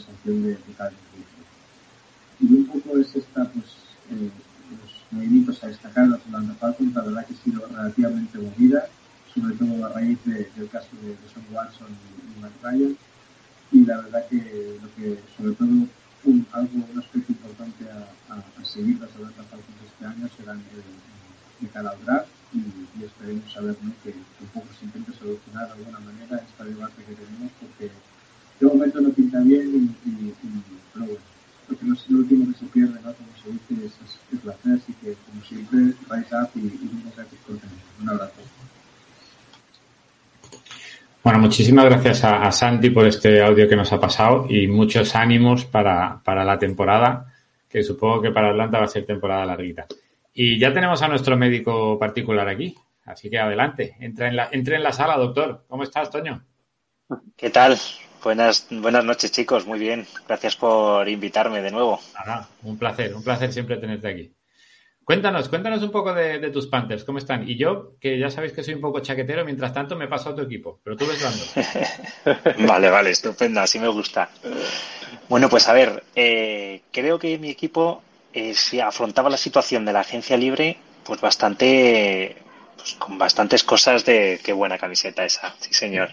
sanción de, de Calvin Ridley. Y un poco es esta, pues, eh, los movimientos a destacar de Atlanta Falcons, la verdad que ha sido relativamente movida, sobre todo a raíz de, del caso de, de Son Watson y, y Matt Ryan, y la verdad que lo que sobre todo un, algo, un aspecto importante a, a, a seguir las Atlanta Falcons este año será el, de cara al draft y, y, esperemos saber ¿no? que, que, un poco se intente solucionar de alguna manera esta debate que tenemos porque de momento no pinta bien y, y, y pero bueno, porque no es lo último que se pierde, ¿no? como se dice, es, es, así que como siempre, rise up y, y muchas gracias por. Un abrazo. Bueno, muchísimas gracias a, a, Santi por este audio que nos ha pasado y muchos ánimos para, para, la temporada, que supongo que para Atlanta va a ser temporada larguita. Y ya tenemos a nuestro médico particular aquí, así que adelante, entra en la, entre en la sala, doctor. ¿Cómo estás, Toño? ¿Qué tal? Buenas, buenas noches, chicos. Muy bien. Gracias por invitarme de nuevo. Ajá, un placer, un placer siempre tenerte aquí. Cuéntanos, cuéntanos un poco de, de, tus Panthers, ¿cómo están? Y yo, que ya sabéis que soy un poco chaquetero, mientras tanto me paso a tu equipo, pero tú ves dando. vale, vale, estupendo, así me gusta. Bueno, pues a ver, eh, creo que mi equipo eh, se afrontaba la situación de la agencia libre, pues bastante, pues con bastantes cosas de qué buena camiseta esa, sí señor.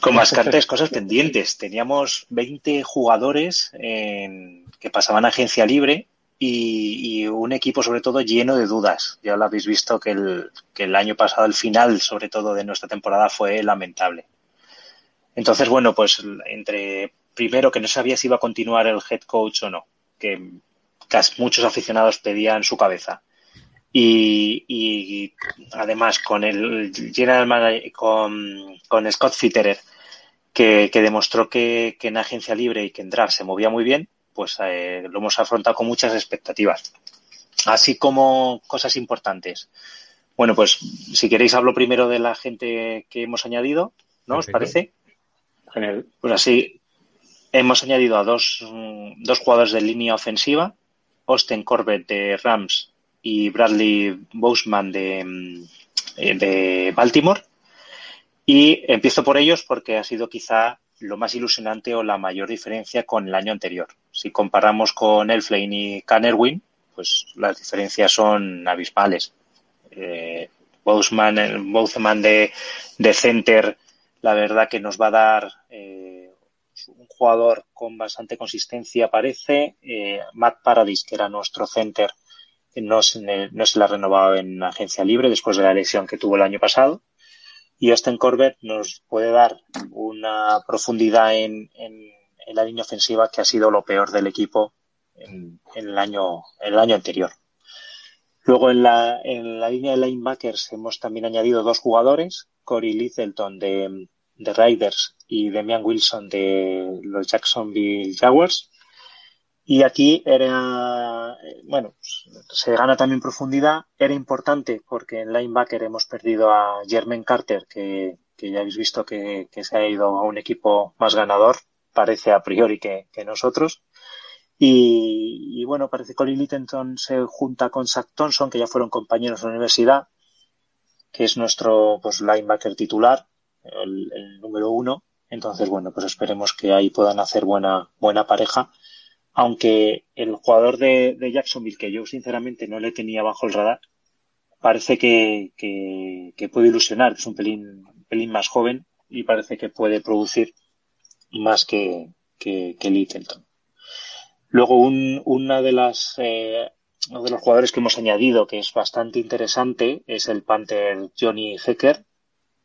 Con bastantes cosas pendientes. Teníamos 20 jugadores en, que pasaban a agencia libre y, y, un equipo sobre todo lleno de dudas. Ya lo habéis visto que el, que el año pasado, el final sobre todo de nuestra temporada fue lamentable. Entonces, bueno, pues entre primero que no sabía si iba a continuar el head coach o no, que casi muchos aficionados pedían su cabeza. Y, y además con el general manager, con, con Scott Fitterer, que, que demostró que, que en agencia libre y que en draft se movía muy bien, pues eh, lo hemos afrontado con muchas expectativas. Así como cosas importantes. Bueno, pues si queréis hablo primero de la gente que hemos añadido, ¿no Perfecto. os parece? Genial. Pues así, hemos añadido a dos, dos jugadores de línea ofensiva, Austin Corbett de Rams y Bradley Boseman de, de Baltimore. Y empiezo por ellos porque ha sido quizá lo más ilusionante o la mayor diferencia con el año anterior. Si comparamos con Elflane y Canerwin, pues las diferencias son abismales. Eh, Boseman, Boseman de, de center, la verdad que nos va a dar eh, un jugador con bastante consistencia, parece. Eh, Matt Paradis, que era nuestro center, no se, no se la ha renovado en agencia libre después de la lesión que tuvo el año pasado y Austin Corbett nos puede dar una profundidad en, en, la línea ofensiva que ha sido lo peor del equipo en, en, el, año, el año anterior. Luego en la, en la línea de linebackers hemos también añadido dos jugadores, Corey Littleton de, de Raiders y Demian Wilson de los Jacksonville Jaguars. Y aquí era, bueno, se gana también profundidad. Era importante porque en linebacker hemos perdido a Jermaine Carter, que, ya habéis visto que, se ha ido a un equipo más ganador, parece a priori que, nosotros. Y, bueno, parece que Colin Littenton se junta con Zach Thompson, que ya fueron compañeros de la universidad, que es nuestro pues, linebacker titular, el, el número uno. Entonces, bueno, pues esperemos que ahí puedan hacer buena, buena pareja aunque el jugador de, Jacksonville, que yo sinceramente no le tenía bajo el radar, parece que, puede ilusionar, es un pelín, pelín más joven y parece que puede producir más que, que, Littleton. Luego, un, una de las, eh, uno de los jugadores que hemos añadido que es bastante interesante es el Panther Johnny Hecker,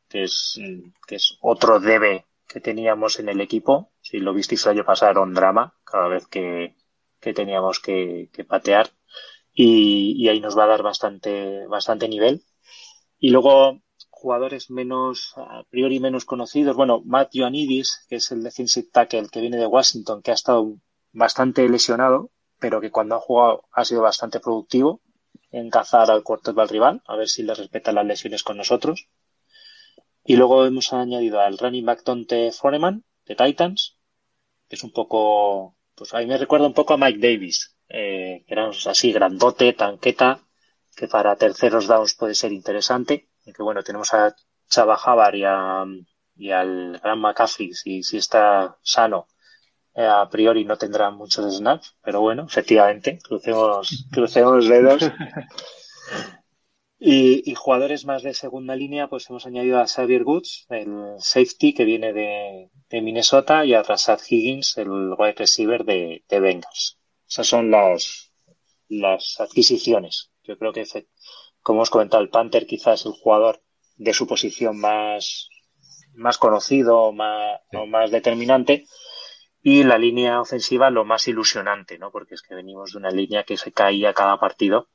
que es, otro debe que teníamos en el equipo. Si lo visteis el año pasado un drama cada vez que, teníamos que, patear. Y, ahí nos va a dar bastante, bastante nivel. Y luego jugadores menos, a priori menos conocidos. Bueno, Matt Ioannidis, que es el defensive tackle que viene de Washington, que ha estado bastante lesionado, pero que cuando ha jugado ha sido bastante productivo en cazar al del rival, a ver si le respeta las lesiones con nosotros. Y luego hemos añadido al running back Tonte Foreman de Titans, que es un poco, pues a mí me recuerda un poco a Mike Davis, eh, que era así grandote, tanqueta, que para terceros downs puede ser interesante. Y que bueno, tenemos a Chava Javar y, al Gran McCaffrey, si, si está sano, eh, a priori no tendrá muchos snaps, pero bueno, efectivamente, crucemos, crucemos dedos. Y, jugadores más de segunda línea, pues hemos añadido a Xavier Woods, el safety que viene de, Minnesota, y a Rashad Higgins, el wide receiver de, Bengals. Esas son las, las adquisiciones. Yo creo que, como os comentado, el Panther quizás es el jugador de su posición más, más conocido más, o más determinante. Y la línea ofensiva lo más ilusionante, ¿no? Porque es que venimos de una línea que se caía cada partido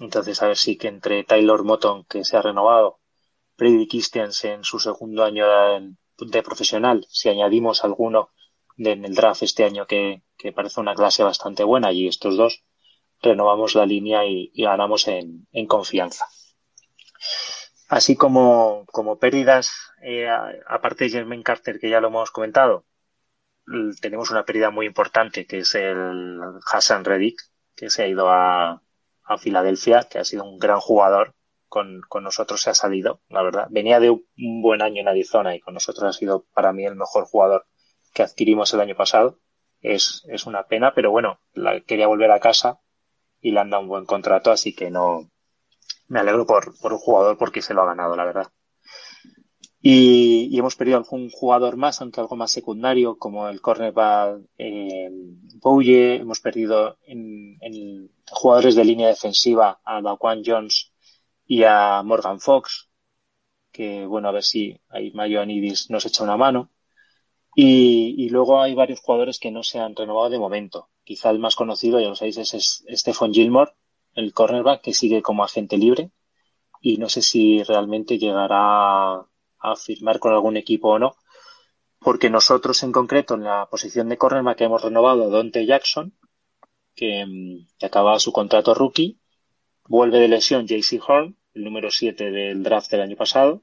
entonces, a ver si que entre Taylor Moton, que se ha renovado, Brady en su segundo año de, profesional, si añadimos alguno en el draft este año que, parece una clase bastante buena y estos dos, renovamos la línea y, ganamos en, confianza. Así como, como pérdidas, eh, aparte de Jermaine Carter, que ya lo hemos comentado, tenemos una pérdida muy importante, que es el Hassan Reddick, que se ha ido a, a Filadelfia, que ha sido un gran jugador. Con, con, nosotros se ha salido, la verdad. Venía de un buen año en Arizona y con nosotros ha sido para mí el mejor jugador que adquirimos el año pasado. Es, es una pena, pero bueno, la, quería volver a casa y le han dado un buen contrato, así que no, me alegro por, por un jugador porque se lo ha ganado, la verdad. Y, hemos perdido algún jugador más, aunque algo más secundario, como el cornerback eh, Bouye. Hemos perdido en, jugadores de línea defensiva a Daquan Jones y a Morgan Fox, que bueno, a ver si ahí Mayo Anidis nos echa una mano. Y, luego hay varios jugadores que no se han renovado de momento. Quizá el más conocido, ya lo sabéis, es Stephen Gilmore, el cornerback, que sigue como agente libre. Y no sé si realmente llegará a firmar con algún equipo o no, porque nosotros en concreto en la posición de cornerback hemos renovado Dante Jackson, que, mm, acaba su contrato rookie, vuelve de lesión JC Horn, el número 7 del draft del año pasado,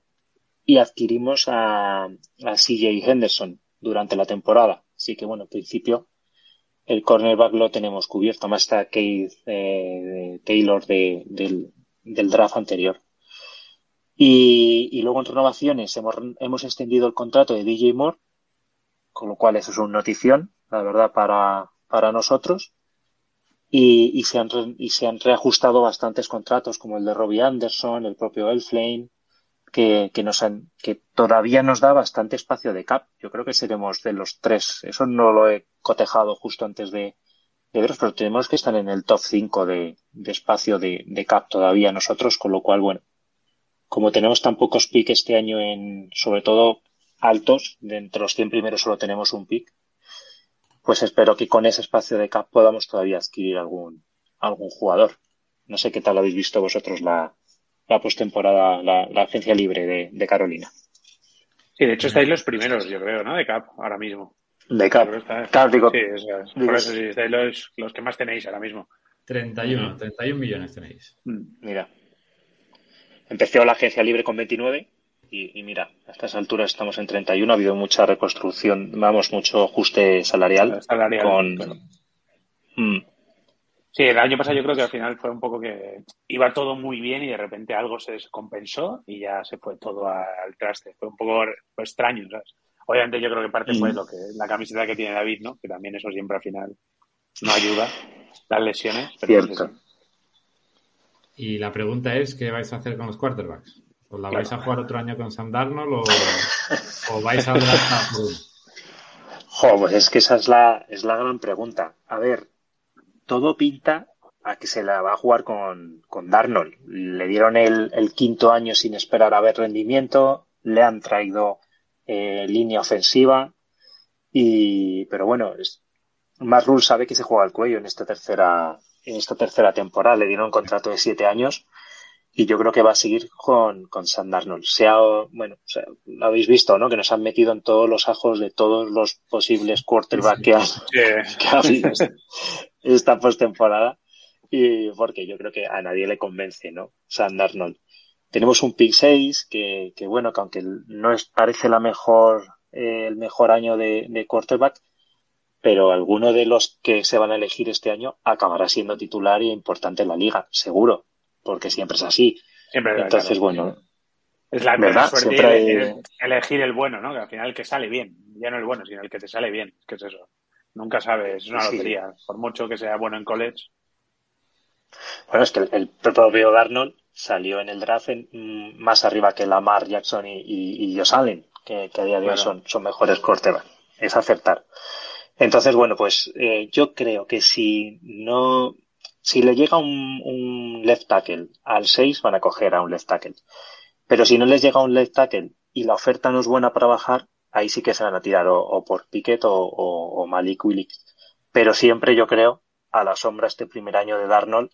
y adquirimos a, a CJ Henderson durante la temporada. Así que bueno, en principio el cornerback lo tenemos cubierto, más está Keith eh, Taylor de, del, del draft anterior. Y, luego en renovaciones hemos, hemos extendido el contrato de DJ Moore, con lo cual eso es una notición, la verdad, para, para nosotros. Y, y, se han, y se han reajustado bastantes contratos, como el de Robbie Anderson, el propio Elflame, que, que, nos han, que todavía nos da bastante espacio de cap. Yo creo que seremos de los tres. Eso no lo he cotejado justo antes de, de veros, pero tenemos que estar en el top 5 de, de espacio de, de cap todavía nosotros, con lo cual, bueno, como tenemos tan pocos pick este año en, sobre todo altos, de entre los 100 primeros solo tenemos un pick, pues espero que con ese espacio de cap podamos todavía adquirir algún, algún jugador. No sé qué tal habéis visto vosotros la, la postemporada, la, la agencia libre de, de Carolina. Sí, de hecho estáis los primeros, yo creo, ¿no? De cap ahora mismo. De cap. Está- Claro, digo- sí, eso es. digo- por eso sí, estáis los, los que más tenéis ahora mismo. 31, 31 millones tenéis. Mira. Empezó la agencia libre con 29 y, y mira, a estas alturas estamos en 31. Ha habido mucha reconstrucción, vamos, mucho ajuste salarial. Salarial, con... claro. Mm, Sí, el año pasado yo creo que al final fue un poco que iba todo muy bien y de repente algo se descompensó y ya se fue todo al traste. Fue un poco extraño, ¿sabes? Obviamente yo creo que parte fue Mm. lo que la camiseta que tiene David, ¿no? Que también eso siempre al final no ayuda, las lesiones. Pero Cierto. sí, sí. Y la pregunta es, ¿qué vais a hacer con los quarterbacks? ¿Os la vais a jugar otro año con Sam Darnold o, o vais a por uno? Jo, pues es que esa es la, es la gran pregunta. A ver, todo pinta a que se la va a jugar con, con Darnold. Le dieron el, el quinto año sin esperar a ver rendimiento, le han traído eh, línea ofensiva, y, pero bueno, es, Matt Rule sabe que se juega el cuello en esta tercera, esta tercera temporada. Le dieron un contrato de siete años y yo creo que va a seguir con, con Sam Darnold. Sea, bueno, o sea, lo habéis visto, ¿no? Que nos han metido en todos los ajos de todos los posibles quarterbacks que ha habido esta postemporada. Y porque yo creo que a nadie le convence, ¿no? Sam Darnold. Tenemos un pick 6 que, que bueno, que aunque no es, parece la mejor, eh, el mejor año de, de quarterback, pero alguno de los que se van a elegir este año acabará siendo titular y importante en la liga, seguro, porque siempre es así. Siempre, Entonces, bueno, Es la ¿Verdad? suerte Siempre hay- elegir, elegir el bueno, ¿no? Que al final el que sale bien, ya no el bueno, sino el que te sale bien. Que es eso. Nunca sabes, es una Sí. lotería. Por mucho que sea bueno en college. Bueno, es que el, el propio Darnold salió en el draft en- mm, más arriba que Lamar Jackson y, y, y Josh Allen, que, que a día de hoy son, son mejores quarterbacks. Es aceptar. Entonces, bueno, pues eh, yo creo que si no, si le llega un, un left tackle al 6, van a coger a un left tackle. Pero si no les llega un left tackle y la oferta no es buena para bajar, ahí sí que se van a tirar o, o por Pickett o, o, o Malik Willis. Pero siempre yo creo a la sombra este primer año de Darnold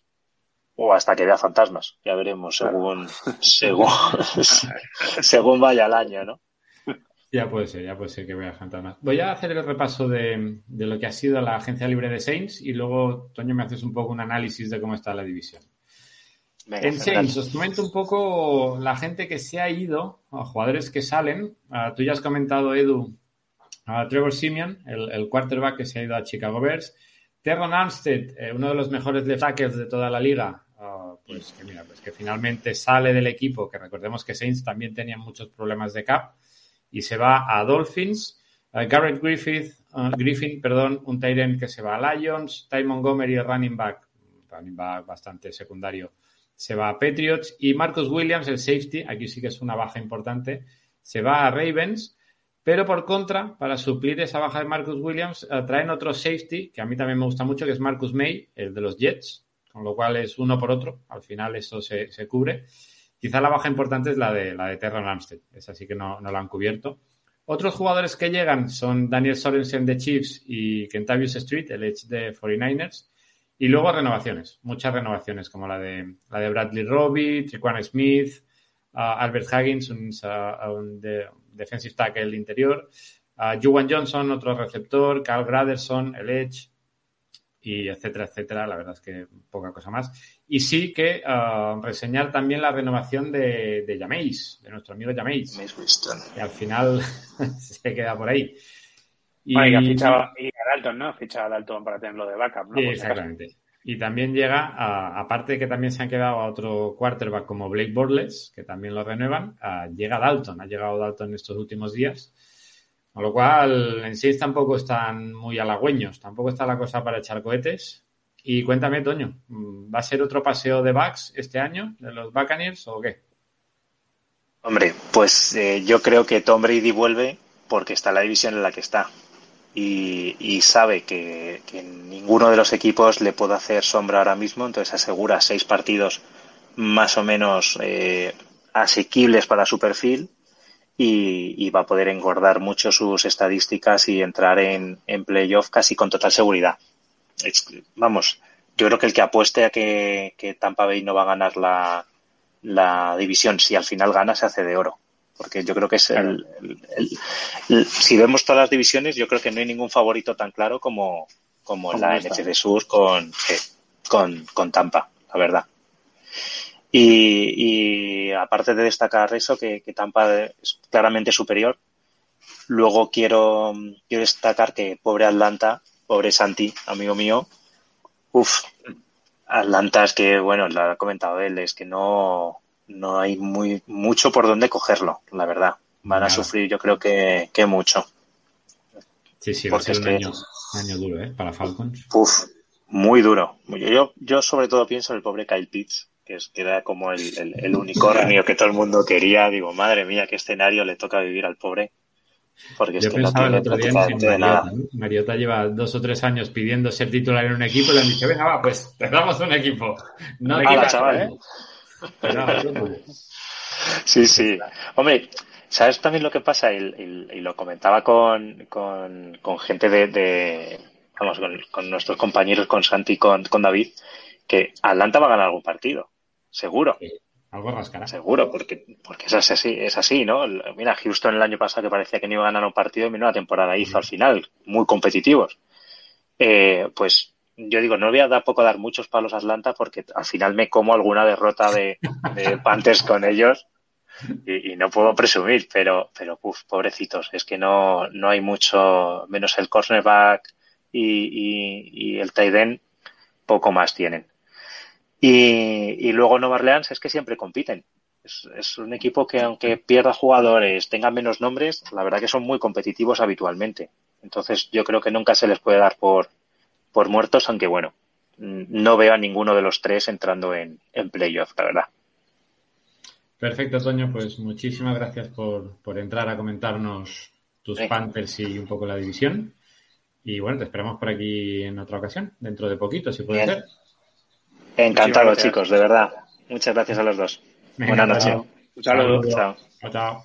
o hasta que vea fantasmas. Ya veremos según, según, según vaya el año, ¿no? Ya puede ser, ya puede ser que vea fantasmas. Voy a hacer el repaso de, de lo que ha sido la agencia libre de Saints y luego, Toño, me haces un poco un análisis de cómo está la división. Venga, En. Saints, os comento un poco la gente que se ha ido, a jugadores que salen. Ah, tú ya has comentado, Edu, a Trevor Simeon, el, el quarterback que se ha ido a Chicago Bears. Terron Armstead, eh, uno de los mejores left tackles de toda la liga, ah, pues que mira, pues que finalmente sale del equipo, que recordemos que Saints también tenían muchos problemas de cap, y se va a Dolphins. Eh, Garrett Griffith, ah, Griffin, perdón, un end que se va a Lions. Ty Montgomery, el running back, running back bastante secundario, se va a Patriots. Y Marcus Williams, el safety, aquí sí que es una baja importante, se va a Ravens. Pero por contra, para suplir esa baja de Marcus Williams, eh, traen otro safety, que a mí también me gusta mucho, que es Marcus May, el de los Jets, con lo cual es uno por otro. Al final eso se, se cubre. Quizá la baja importante es la de, la de Terran Armstead. Esa sí que no, no la han cubierto. Otros jugadores que llegan son Daniel Sorensen de Chiefs y Kentavious Street, el Edge de 49ers. Y luego renovaciones, muchas renovaciones, como la de, la de Bradley Robbie, Triquan Smith, Albert Huggins, un, un de, defensive tackle interior, uh, Juwan Johnson, otro receptor, Carl Graderson, el Edge, y etcétera, etcétera. La verdad es que poca cosa más. Y sí que uh, reseñar también la renovación de, de Jameis, de nuestro amigo Jameis. Y al final se queda por ahí. Y, bueno, y, ha fichado, y a Dalton, ¿no? Ha fichado a Dalton para tenerlo de backup, ¿no? Sí, exactamente. Y también llega, a, aparte de que también se han quedado a otro quarterback como Blake Bortles, que también lo renuevan, a, llega Dalton, ha llegado Dalton estos últimos días. Con lo cual, en sí tampoco están muy halagüeños, tampoco está la cosa para echar cohetes. Y cuéntame, Toño, ¿va a ser otro paseo de backs este año, de los Buccaneers o qué? Hombre, pues eh, yo creo que Tom Brady vuelve porque está en la división en la que está. Y, y sabe que, que, ninguno de los equipos le puede hacer sombra ahora mismo, entonces asegura seis partidos más o menos eh, asequibles para su perfil y, y, va a poder engordar mucho sus estadísticas y entrar en, en playoff casi con total seguridad. Es, vamos, yo creo que el que apueste a que, que Tampa Bay no va a ganar la, la división, si al final gana, se hace de oro. porque yo creo que es el, si vemos todas las divisiones, yo creo que no hay ningún favorito tan claro como, como la NFC Sur con, con, con Tampa, la verdad. Y, aparte de destacar eso, que, que, Tampa es claramente superior, luego quiero, quiero destacar que pobre Atlanta, pobre Santi, amigo mío, uff, Atlanta es que, bueno, lo ha comentado él, es que no, no hay muy mucho por donde cogerlo, la verdad. Van a sufrir, yo creo que, que mucho. Sí, sí, va a ser un año, año, duro, ¿eh? Para Falcons. Uf, muy duro. Yo, yo sobre todo pienso en el pobre Kyle Pitts, que, es, que era como el, el, el unicornio que todo el mundo quería. Digo, madre mía, qué escenario le toca vivir al pobre. Porque Yo es que pensaba no el otro día en prácticamente de nada. Mariota. Mariota lleva dos o tres años pidiendo ser titular en un equipo y le han dicho, venga, va, pues te damos un equipo. No te Hala, quitas, chaval. ¿eh? Pero, Sí, sí. Hombre, ¿sabes también lo que pasa? Y, y- y lo comentaba con, con, con gente de, de- vamos, con, con nuestros compañeros, con Santi y con, con David, que Atlanta va a ganar algún partido. Seguro. Algo rascará. Seguro, porque, porque es así, es así, ¿no? Mira, Houston el año pasado que parecía que no iba a ganar un partido y menuda temporada hizo al final, muy competitivos. Eh, pues yo digo, no voy a dar poco dar muchos palos a Atlanta porque al final me como alguna derrota de, de Panthers con ellos y, y no puedo presumir, pero, pero uf, pobrecitos, es que no, no hay mucho, menos el cornerback y, y, y el tight end, poco más tienen. Y, y luego Nueva Orleans es que siempre compiten. Es, es un equipo que aunque pierda jugadores, tenga menos nombres, la verdad que son muy competitivos habitualmente. Entonces yo creo que nunca se les puede dar por, por muertos, aunque bueno, no veo a ninguno de los tres entrando en, en playoff, la verdad. Perfecto, Toño, pues muchísimas gracias por, por entrar a comentarnos tus Sí. Panthers y un poco la división. Y bueno, te esperamos por aquí en otra ocasión, dentro de poquito, si puede Bien. ser. Encantado, chicos, de verdad. Muchas gracias a los dos. Buenas noches. chao. Un saludo. Chao. Chao.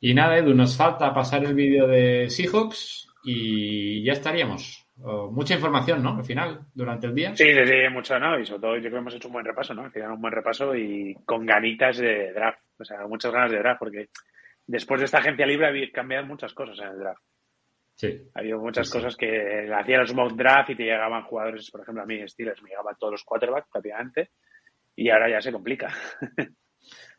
Y nada, Edu, nos falta pasar el vídeo de Seahawks y ya estaríamos. Oh, mucha información, ¿no? Al final, durante el día. Sí, sí, sí, mucho, ¿no? Y sobre todo yo creo que hemos hecho un buen repaso, ¿no? Al final un buen repaso y con ganitas de draft. O sea, muchas ganas de draft, porque después de esta agencia libre había cambiado muchas cosas en el draft. Sí. Ha habido muchas Sí, sí. cosas que hacían los mock draft y te llegaban jugadores, por ejemplo, a mí Steelers me llegaban todos los quarterbacks prácticamente y ahora ya se complica.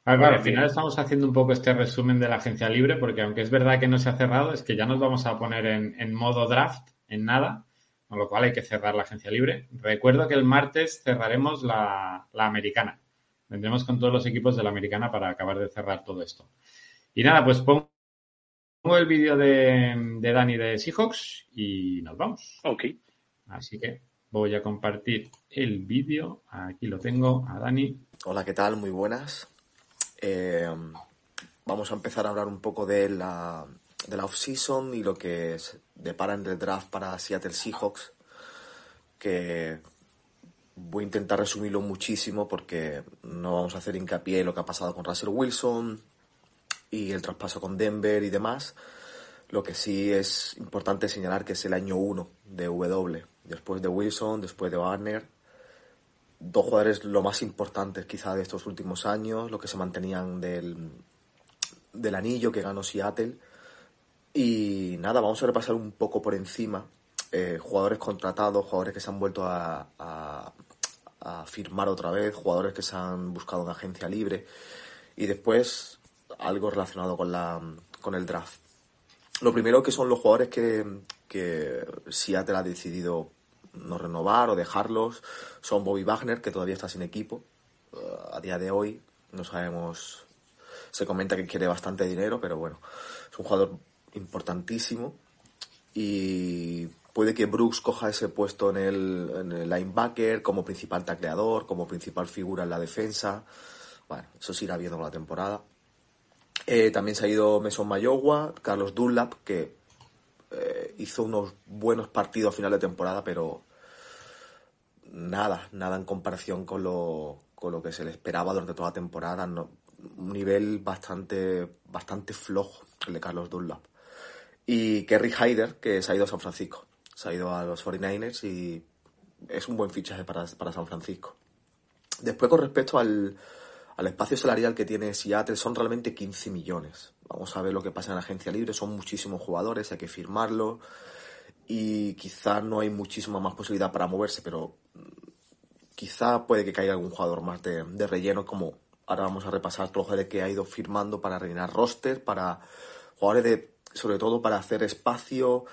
Ah, claro, al final estamos haciendo un poco este resumen de la agencia libre, porque aunque es verdad que no se ha cerrado, es que ya nos vamos a poner en, en modo draft, en nada, con lo cual hay que cerrar la agencia libre. Recuerdo que el martes cerraremos la, la americana. Vendremos con todos los equipos de la americana para acabar de cerrar todo esto. Y nada, pues pongo el vídeo de, de Dani de Seahawks y nos vamos. Ok. Así que voy a compartir el vídeo. Aquí lo tengo a Dani. Hola, ¿qué tal? Muy buenas. Eh, vamos a empezar a hablar un poco de la, de la off-season y lo que se depara en el draft para Seattle Seahawks, que voy a intentar resumirlo muchísimo porque no vamos a hacer hincapié en lo que ha pasado con Russell Wilson y el traspaso con Denver y demás. Lo que sí es importante señalar que es el año 1 de W, después de Wilson, después de Warner, dos jugadores lo más importantes quizá de estos últimos años, lo que se mantenían del, del anillo que ganó Seattle. Y nada, vamos a repasar un poco por encima eh, jugadores contratados, jugadores que se han vuelto a, a- a firmar otra vez, jugadores que se han buscado en agencia libre y después algo relacionado con, la, con el draft. Lo primero que son los jugadores que, que Seattle ha decidido no renovar o dejarlos son Bobby Wagner, que todavía está sin equipo. Uh, a día de hoy no sabemos, se comenta que quiere bastante dinero, pero bueno, es un jugador importantísimo y puede que Brooks coja ese puesto en el, en el linebacker como principal tacleador, como principal figura en la defensa. Bueno, eso se irá viendo con la temporada. Eh, también se ha ido Mason Mayowa, Carlos Dunlap, que eh, hizo unos buenos partidos a final de temporada, pero nada, nada en comparación con lo, con lo que se le esperaba durante toda la temporada. un nivel bastante, bastante flojo el de Carlos Dunlap. Y Kerry Hyder, que se ha ido a San Francisco. Se ha ido a los 49ers y es un buen fichaje para, para San Francisco. Después, con respecto al, al espacio salarial que tiene Seattle son realmente 15 millones. Vamos a ver lo que pasa en la agencia libre, son muchísimos jugadores, hay que firmarlo y quizá no hay muchísima más posibilidad para moverse, pero mm, quizá puede que caiga algún jugador más de, de relleno, como ahora vamos a repasar todos los que ha ido firmando para rellenar roster, para jugadores de, sobre todo para hacer espacio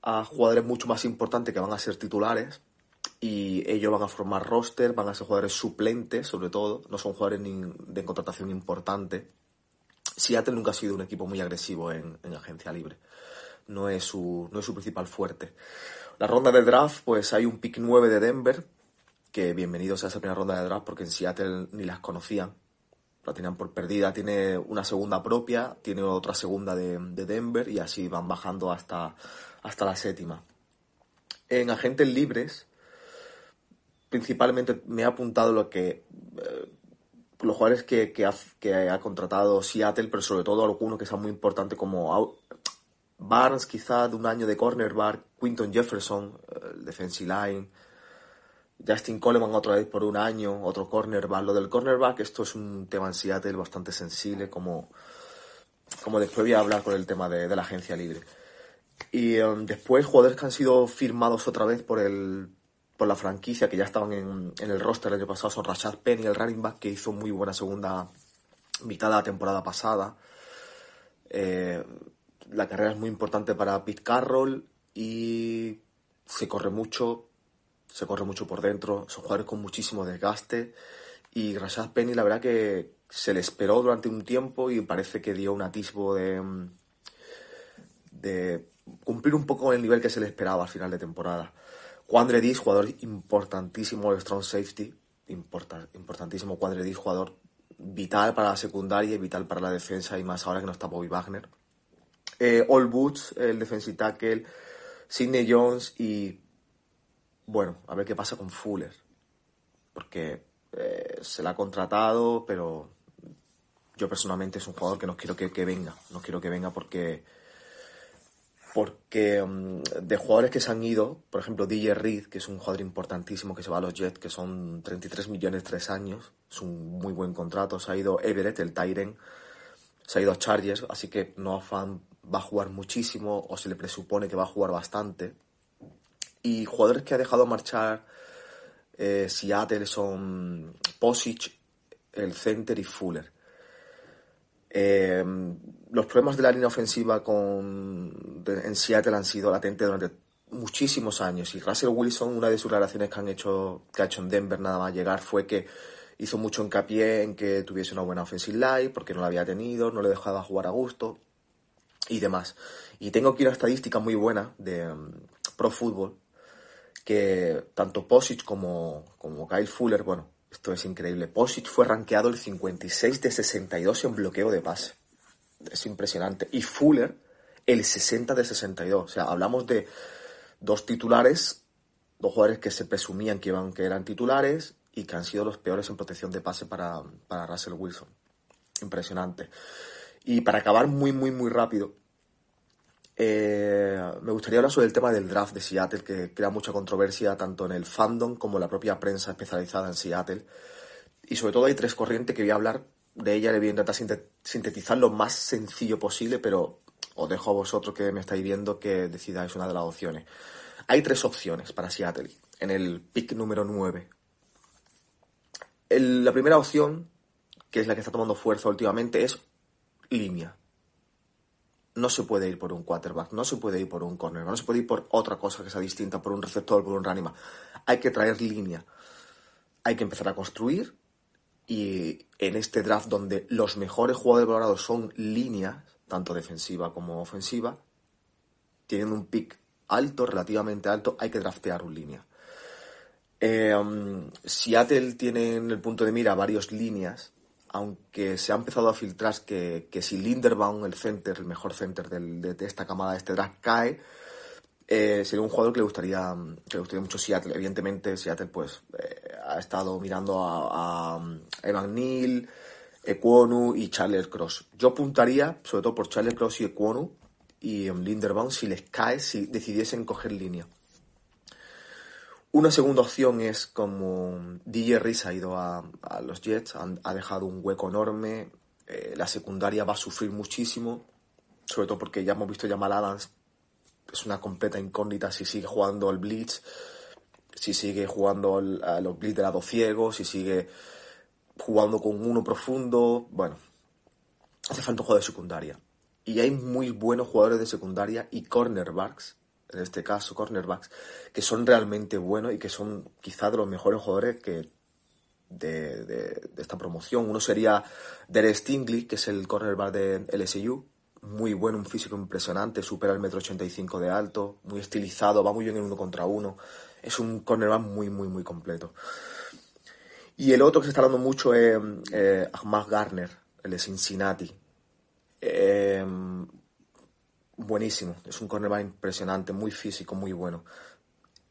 a jugadores mucho más importantes que van a ser titulares y ellos van a formar roster, van a ser jugadores suplentes sobre todo, no son jugadores de contratación importante. Seattle nunca ha sido un equipo muy agresivo en, en agencia libre, no es, su, no es su principal fuerte. La ronda de draft, pues hay un pick 9 de Denver, que bienvenidos a esa primera ronda de draft porque en Seattle ni las conocían, la tenían por perdida, tiene una segunda propia, tiene otra segunda de, de Denver y así van bajando hasta, hasta la séptima. En agentes libres, principalmente me ha apuntado lo que eh, los jugadores que, ha, contratado Seattle, pero sobre todo algunos que son muy importantes como Barnes, quizá de un año de cornerback, Quinton Jefferson, el defensive line, Justin Coleman otra vez por un año, otro cornerback. Lo del cornerback, esto es un tema en Seattle bastante sensible, como, como después voy a hablar con el tema de, la agencia libre. Y um, después jugadores que han sido firmados otra vez por el por la franquicia, que ya estaban en, el roster el año pasado, son Rashad Penny, el running back, que hizo muy buena segunda mitad de la temporada pasada. Eh, la carrera es muy importante para Pete Carroll y se corre mucho, se corre mucho por dentro, son jugadores con muchísimo desgaste y Rashad Penny la verdad que se le esperó durante un tiempo y parece que dio un atisbo de, de cumplir un poco el nivel que se le esperaba al final de temporada. Quandre Dis, jugador importantísimo el strong safety, importa, importantísimo Quandre Dis, jugador vital para la secundaria y vital para la defensa y más ahora que no está Bobby Wagner. Eh, Boots, el defensive tackle, Sidney Jones y bueno, a ver qué pasa con Fuller, porque eh, se la ha contratado, pero yo personalmente es un jugador que no quiero que, que venga, no quiero que venga porque porque um, de jugadores que se han ido, por ejemplo, DJ Reed, que es un jugador importantísimo que se va a los Jets, que son 33 millones tres años, es un muy buen contrato, se ha ido Everett, el Tyren, se ha ido a Chargers, así que Noah Fan va a jugar muchísimo, o se le presupone que va a jugar bastante. Y jugadores que ha dejado marchar eh, Seattle son Posic, el center y Fuller. Eh, los problemas de la línea ofensiva con, de, en Seattle han sido latentes durante muchísimos años y Russell Wilson, una de sus relaciones que, han hecho, que ha hecho en Denver nada más llegar fue que hizo mucho hincapié en que tuviese una buena offensive line porque no la había tenido, no le dejaba jugar a gusto y demás. Y tengo aquí una estadística muy buena de um, Pro Football que tanto Posic como, como Kyle Fuller, bueno, esto es increíble. Posic fue rankeado el 56 de 62 en bloqueo de pase. Es impresionante. Y Fuller el 60 de 62. O sea, hablamos de dos titulares, dos jugadores que se presumían que, iban, que eran titulares y que han sido los peores en protección de pase para, para Russell Wilson. Impresionante. Y para acabar muy, muy, muy rápido, eh, me gustaría hablar sobre el tema del draft de Seattle, que crea mucha controversia tanto en el fandom como en la propia prensa especializada en Seattle. Y sobre todo hay tres corrientes que voy a hablar de ella, le voy a intentar sintetizar lo más sencillo posible, pero os dejo a vosotros que me estáis viendo que decidáis una de las opciones. Hay tres opciones para Seattle en el pick número 9. El, la primera opción, que es la que está tomando fuerza últimamente, es línea no se puede ir por un quarterback, no se puede ir por un corner, no se puede ir por otra cosa que sea distinta, por un receptor, por un running Hay que traer línea. Hay que empezar a construir y en este draft donde los mejores jugadores valorados son líneas, tanto defensiva como ofensiva, tienen un pick alto, relativamente alto, hay que draftear un línea. Eh, um, Seattle tiene en el punto de mira varios líneas aunque se ha empezado a filtrar que, que si Linderbaum, el center, el mejor center de, de, esta camada de este draft, cae, eh, sería un jugador que le gustaría, que gustaría mucho Seattle. Evidentemente, Seattle pues eh, ha estado mirando a, Evan Neal, Equonu y Charles Cross. Yo apuntaría, sobre todo por Charles Cross y Equonu y um, Linderbaum, si les cae, si decidiesen coger línea. Una segunda opción es como DJ Reese ha ido a, los Jets, ha dejado un hueco enorme, eh, la secundaria va a sufrir muchísimo, sobre todo porque ya hemos visto Jamal Adams, es una completa incógnita si sigue jugando al Blitz, si sigue jugando al- a los Blitz de lado ciego, si sigue jugando con uno profundo, bueno, hace falta un jugador de secundaria. Y hay muy buenos jugadores de secundaria y cornerbacks, en este caso cornerbacks, que son realmente buenos y que son quizá de los mejores jugadores que de, esta promoción. Uno sería Derek Stingley, que es el cornerback de LSU, muy bueno, un físico impresionante, supera el metro ochenta y cinco de alto, muy estilizado, va muy bien en uno contra uno. Es un cornerback muy, muy, muy completo. Y el otro que se está hablando mucho es eh, Ahmad Garner, el de Cincinnati. Eh, buenísimo, es un cornerback impresionante, muy físico, muy bueno.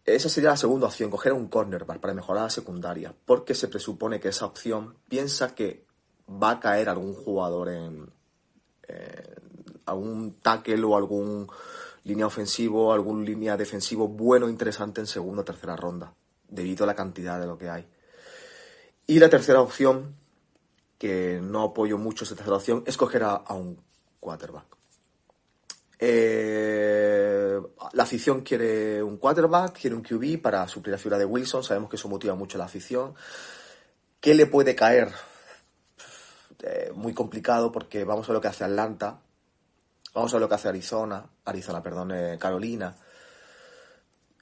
Esa sería la segunda opción, coger un cornerback para mejorar la secundaria, porque se presupone que esa opción piensa que va a caer algún jugador en eh, algún tackle o algún línea ofensivo, algún línea defensivo bueno, interesante en segunda o tercera ronda, debido a la cantidad de lo que hay. Y la tercera opción, que no apoyo mucho esa tercera opción, es coger a, a un quarterback. Eh, la afición quiere un quarterback, quiere un QB para suplir la figura de Wilson. Sabemos que eso motiva mucho a la afición. ¿Qué le puede caer? Eh, muy complicado porque vamos a ver lo que hace Atlanta, vamos a ver lo que hace Arizona, Arizona, perdón, eh, Carolina.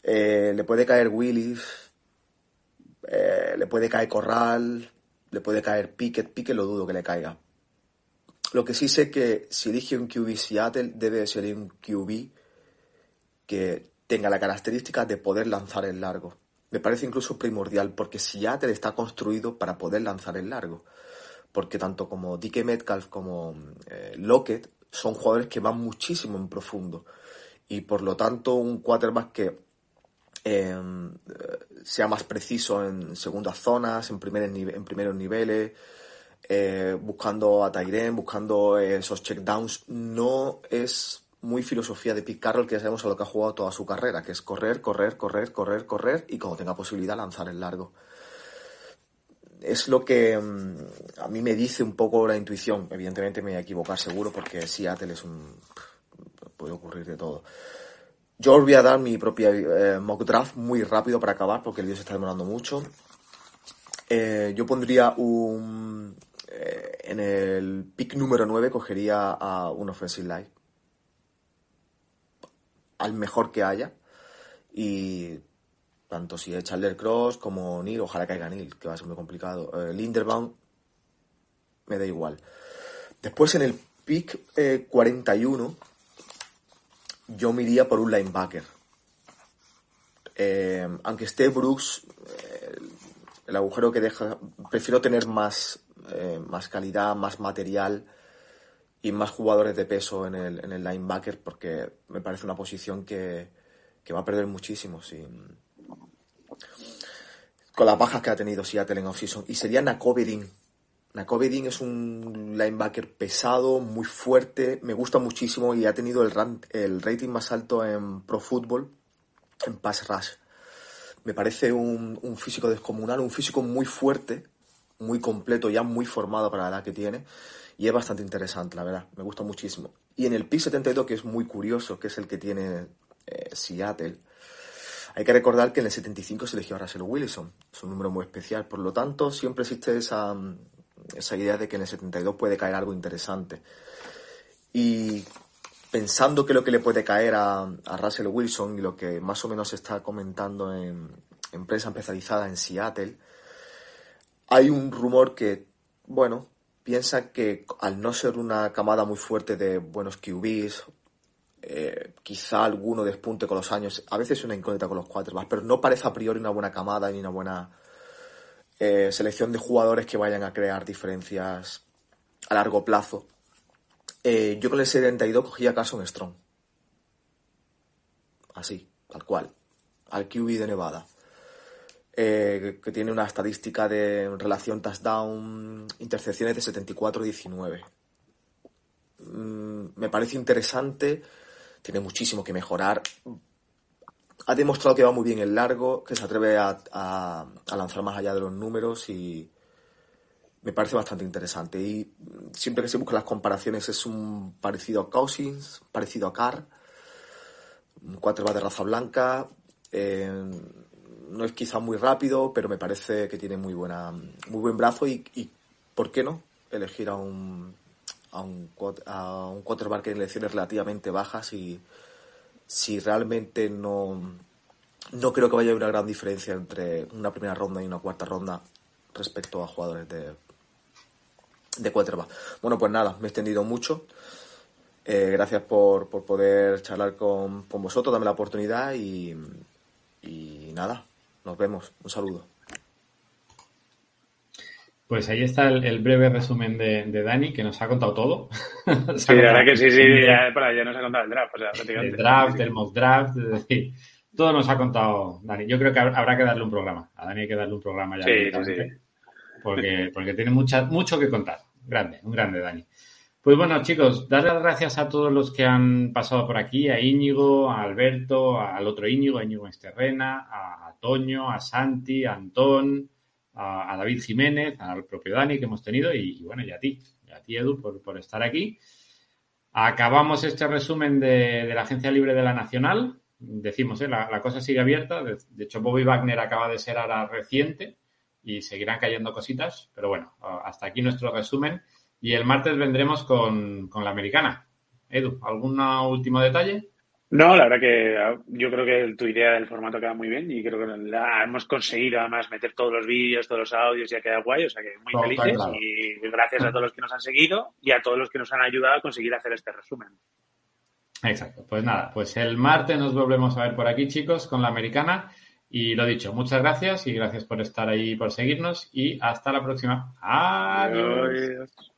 Eh, le puede caer Willis, le puede caer Corral, le puede caer Pickett, Pickett lo dudo que le caiga. Lo que sí sé que si elige un QB Seattle debe ser un QB que tenga la característica de poder lanzar el largo. Me parece incluso primordial porque Seattle está construido para poder lanzar el largo. Porque tanto como DK Metcalf como eh, Lockett son jugadores que van muchísimo en profundo. Y por lo tanto un quarterback que eh, sea más preciso en segundas zonas, en, primeros en primeros niveles, eh, buscando a Tyren, buscando eh, esos checkdowns, no es muy filosofía de Pete Carroll, que ya sabemos a lo que ha jugado toda su carrera, que es correr, correr, correr, correr, correr y cuando tenga posibilidad lanzar el largo. Es lo que mm, a mí me dice un poco la intuición. Evidentemente me voy a equivocar seguro porque Seattle es un... puede ocurrir de todo. Yo os voy a dar mi propia eh, mock draft muy rápido para acabar porque el se está demorando mucho. Yo pondría un... eh, en el pick número 9 cogería a un offensive line. Al mejor que haya. Y tanto si es Chandler Cross como Neil, ojalá caiga Neil, que va a ser muy complicado. Eh, Linderbaum, me da igual. Después en el pick eh, 41 yo me iría por un linebacker. Eh, aunque esté Brooks, el agujero que deja, prefiero tener más, eh, más calidad, más material y más jugadores de peso en el, en el linebacker porque me parece una posición que, que va a perder muchísimo con las bajas que ha tenido Seattle en offseason. Y sería. Nakobe Dean es un linebacker pesado, muy fuerte, me gusta muchísimo y ha tenido el, ran- el rating más alto en Pro Football, en Pass Rush. Me parece un físico descomunal, un físico muy fuerte, muy completo, ya muy formado para la edad que tiene. Y es bastante interesante, la verdad. Me gusta muchísimo. Y en el pick 72, que es muy curioso, que es el que tiene eh, Seattle, hay que recordar que en el 75 se eligió a Russell Wilson. Es un número muy especial. Por lo tanto, siempre existe esa, esa idea de que en el 72 puede caer algo interesante. Y pensando que lo que le puede caer a, a Russell Wilson y lo que más o menos se está comentando en, en prensa especializada en Seattle, hay un rumor que, bueno, piensa que al no ser una camada muy fuerte de buenos QBs, eh, quizá alguno despunte con los años, a veces es una incógnita con los quarterbacks, pero no parece a priori una buena camada ni una buena eh, selección de jugadores que vayan a crear diferencias a largo plazo. Eh, yo con el 72 cogía a Carson Strong. Así, tal cual. Al QB de Nevada. Eh, que tiene una estadística de relación touchdown, intercepciones de 74-19. Mm, me parece interesante, tiene muchísimo que mejorar. ha demostrado que va muy bien el largo, que se atreve a, a, lanzar más allá de los números y me parece bastante interesante. Y siempre que se buscan las comparaciones es un parecido a Cousins, parecido a Carr, un quarterback de raza blanca. eh, no es quizá muy rápido, pero me parece que tiene muy buena, muy buen brazo y, y ¿por qué no? Elegir a un a un, a un quarterback en elecciones relativamente bajas y si realmente no no creo que vaya a haber una gran diferencia entre una primera ronda y una cuarta ronda respecto a jugadores de de quarterback. Bueno, pues nada, me he extendido mucho. Eh, gracias por, por poder charlar con, con vosotros, dame la oportunidad y, y nada, nos vemos. Un saludo. Pues ahí está el, el breve resumen de, de Dani, que nos ha contado todo. Sí, la verdad que sí, sí, de- ya, para, ya nos ha contado el draft. O sea, prácticamente. del draft, del mock draft, es decir, todo nos ha contado Dani. Yo creo que hab- habrá que darle un programa. A Dani hay que darle un programa ya. Sí, sí, directamente, Porque, porque tiene mucha, mucho que contar. Grande, un grande Dani. Pues bueno, chicos, dar las gracias a todos los que han pasado por aquí, a Íñigo, a Alberto, al otro Íñigo, a Íñigo Esterrena, a, Toño, a Santi, a Antón, a, David Jiménez, al propio Dani que hemos tenido y, bueno, y a ti, y a ti Edu por, por estar aquí. Acabamos este resumen de, de la Agencia Libre de la Nacional. Decimos, ¿eh? la, la cosa sigue abierta. De, de hecho, Bobby Wagner acaba de ser ahora reciente y seguirán cayendo cositas. Pero bueno, hasta aquí nuestro resumen. Y el martes vendremos con, con la americana. Edu, ¿algún último detalle? No, la verdad que ah, yo creo que tu idea del formato queda muy bien y creo que la hemos conseguido además meter todos los vídeos, todos los audios y ha quedado guay, o sea que muy felices claro. y gracias a todos los que nos han seguido y a todos los que nos han ayudado a conseguir hacer este resumen. Exacto. Pues nada, pues el martes nos volvemos a ver por aquí, chicos, con la americana. Y lo dicho, muchas gracias y gracias por estar ahí, por seguirnos y hasta la próxima. Adiós. Adiós.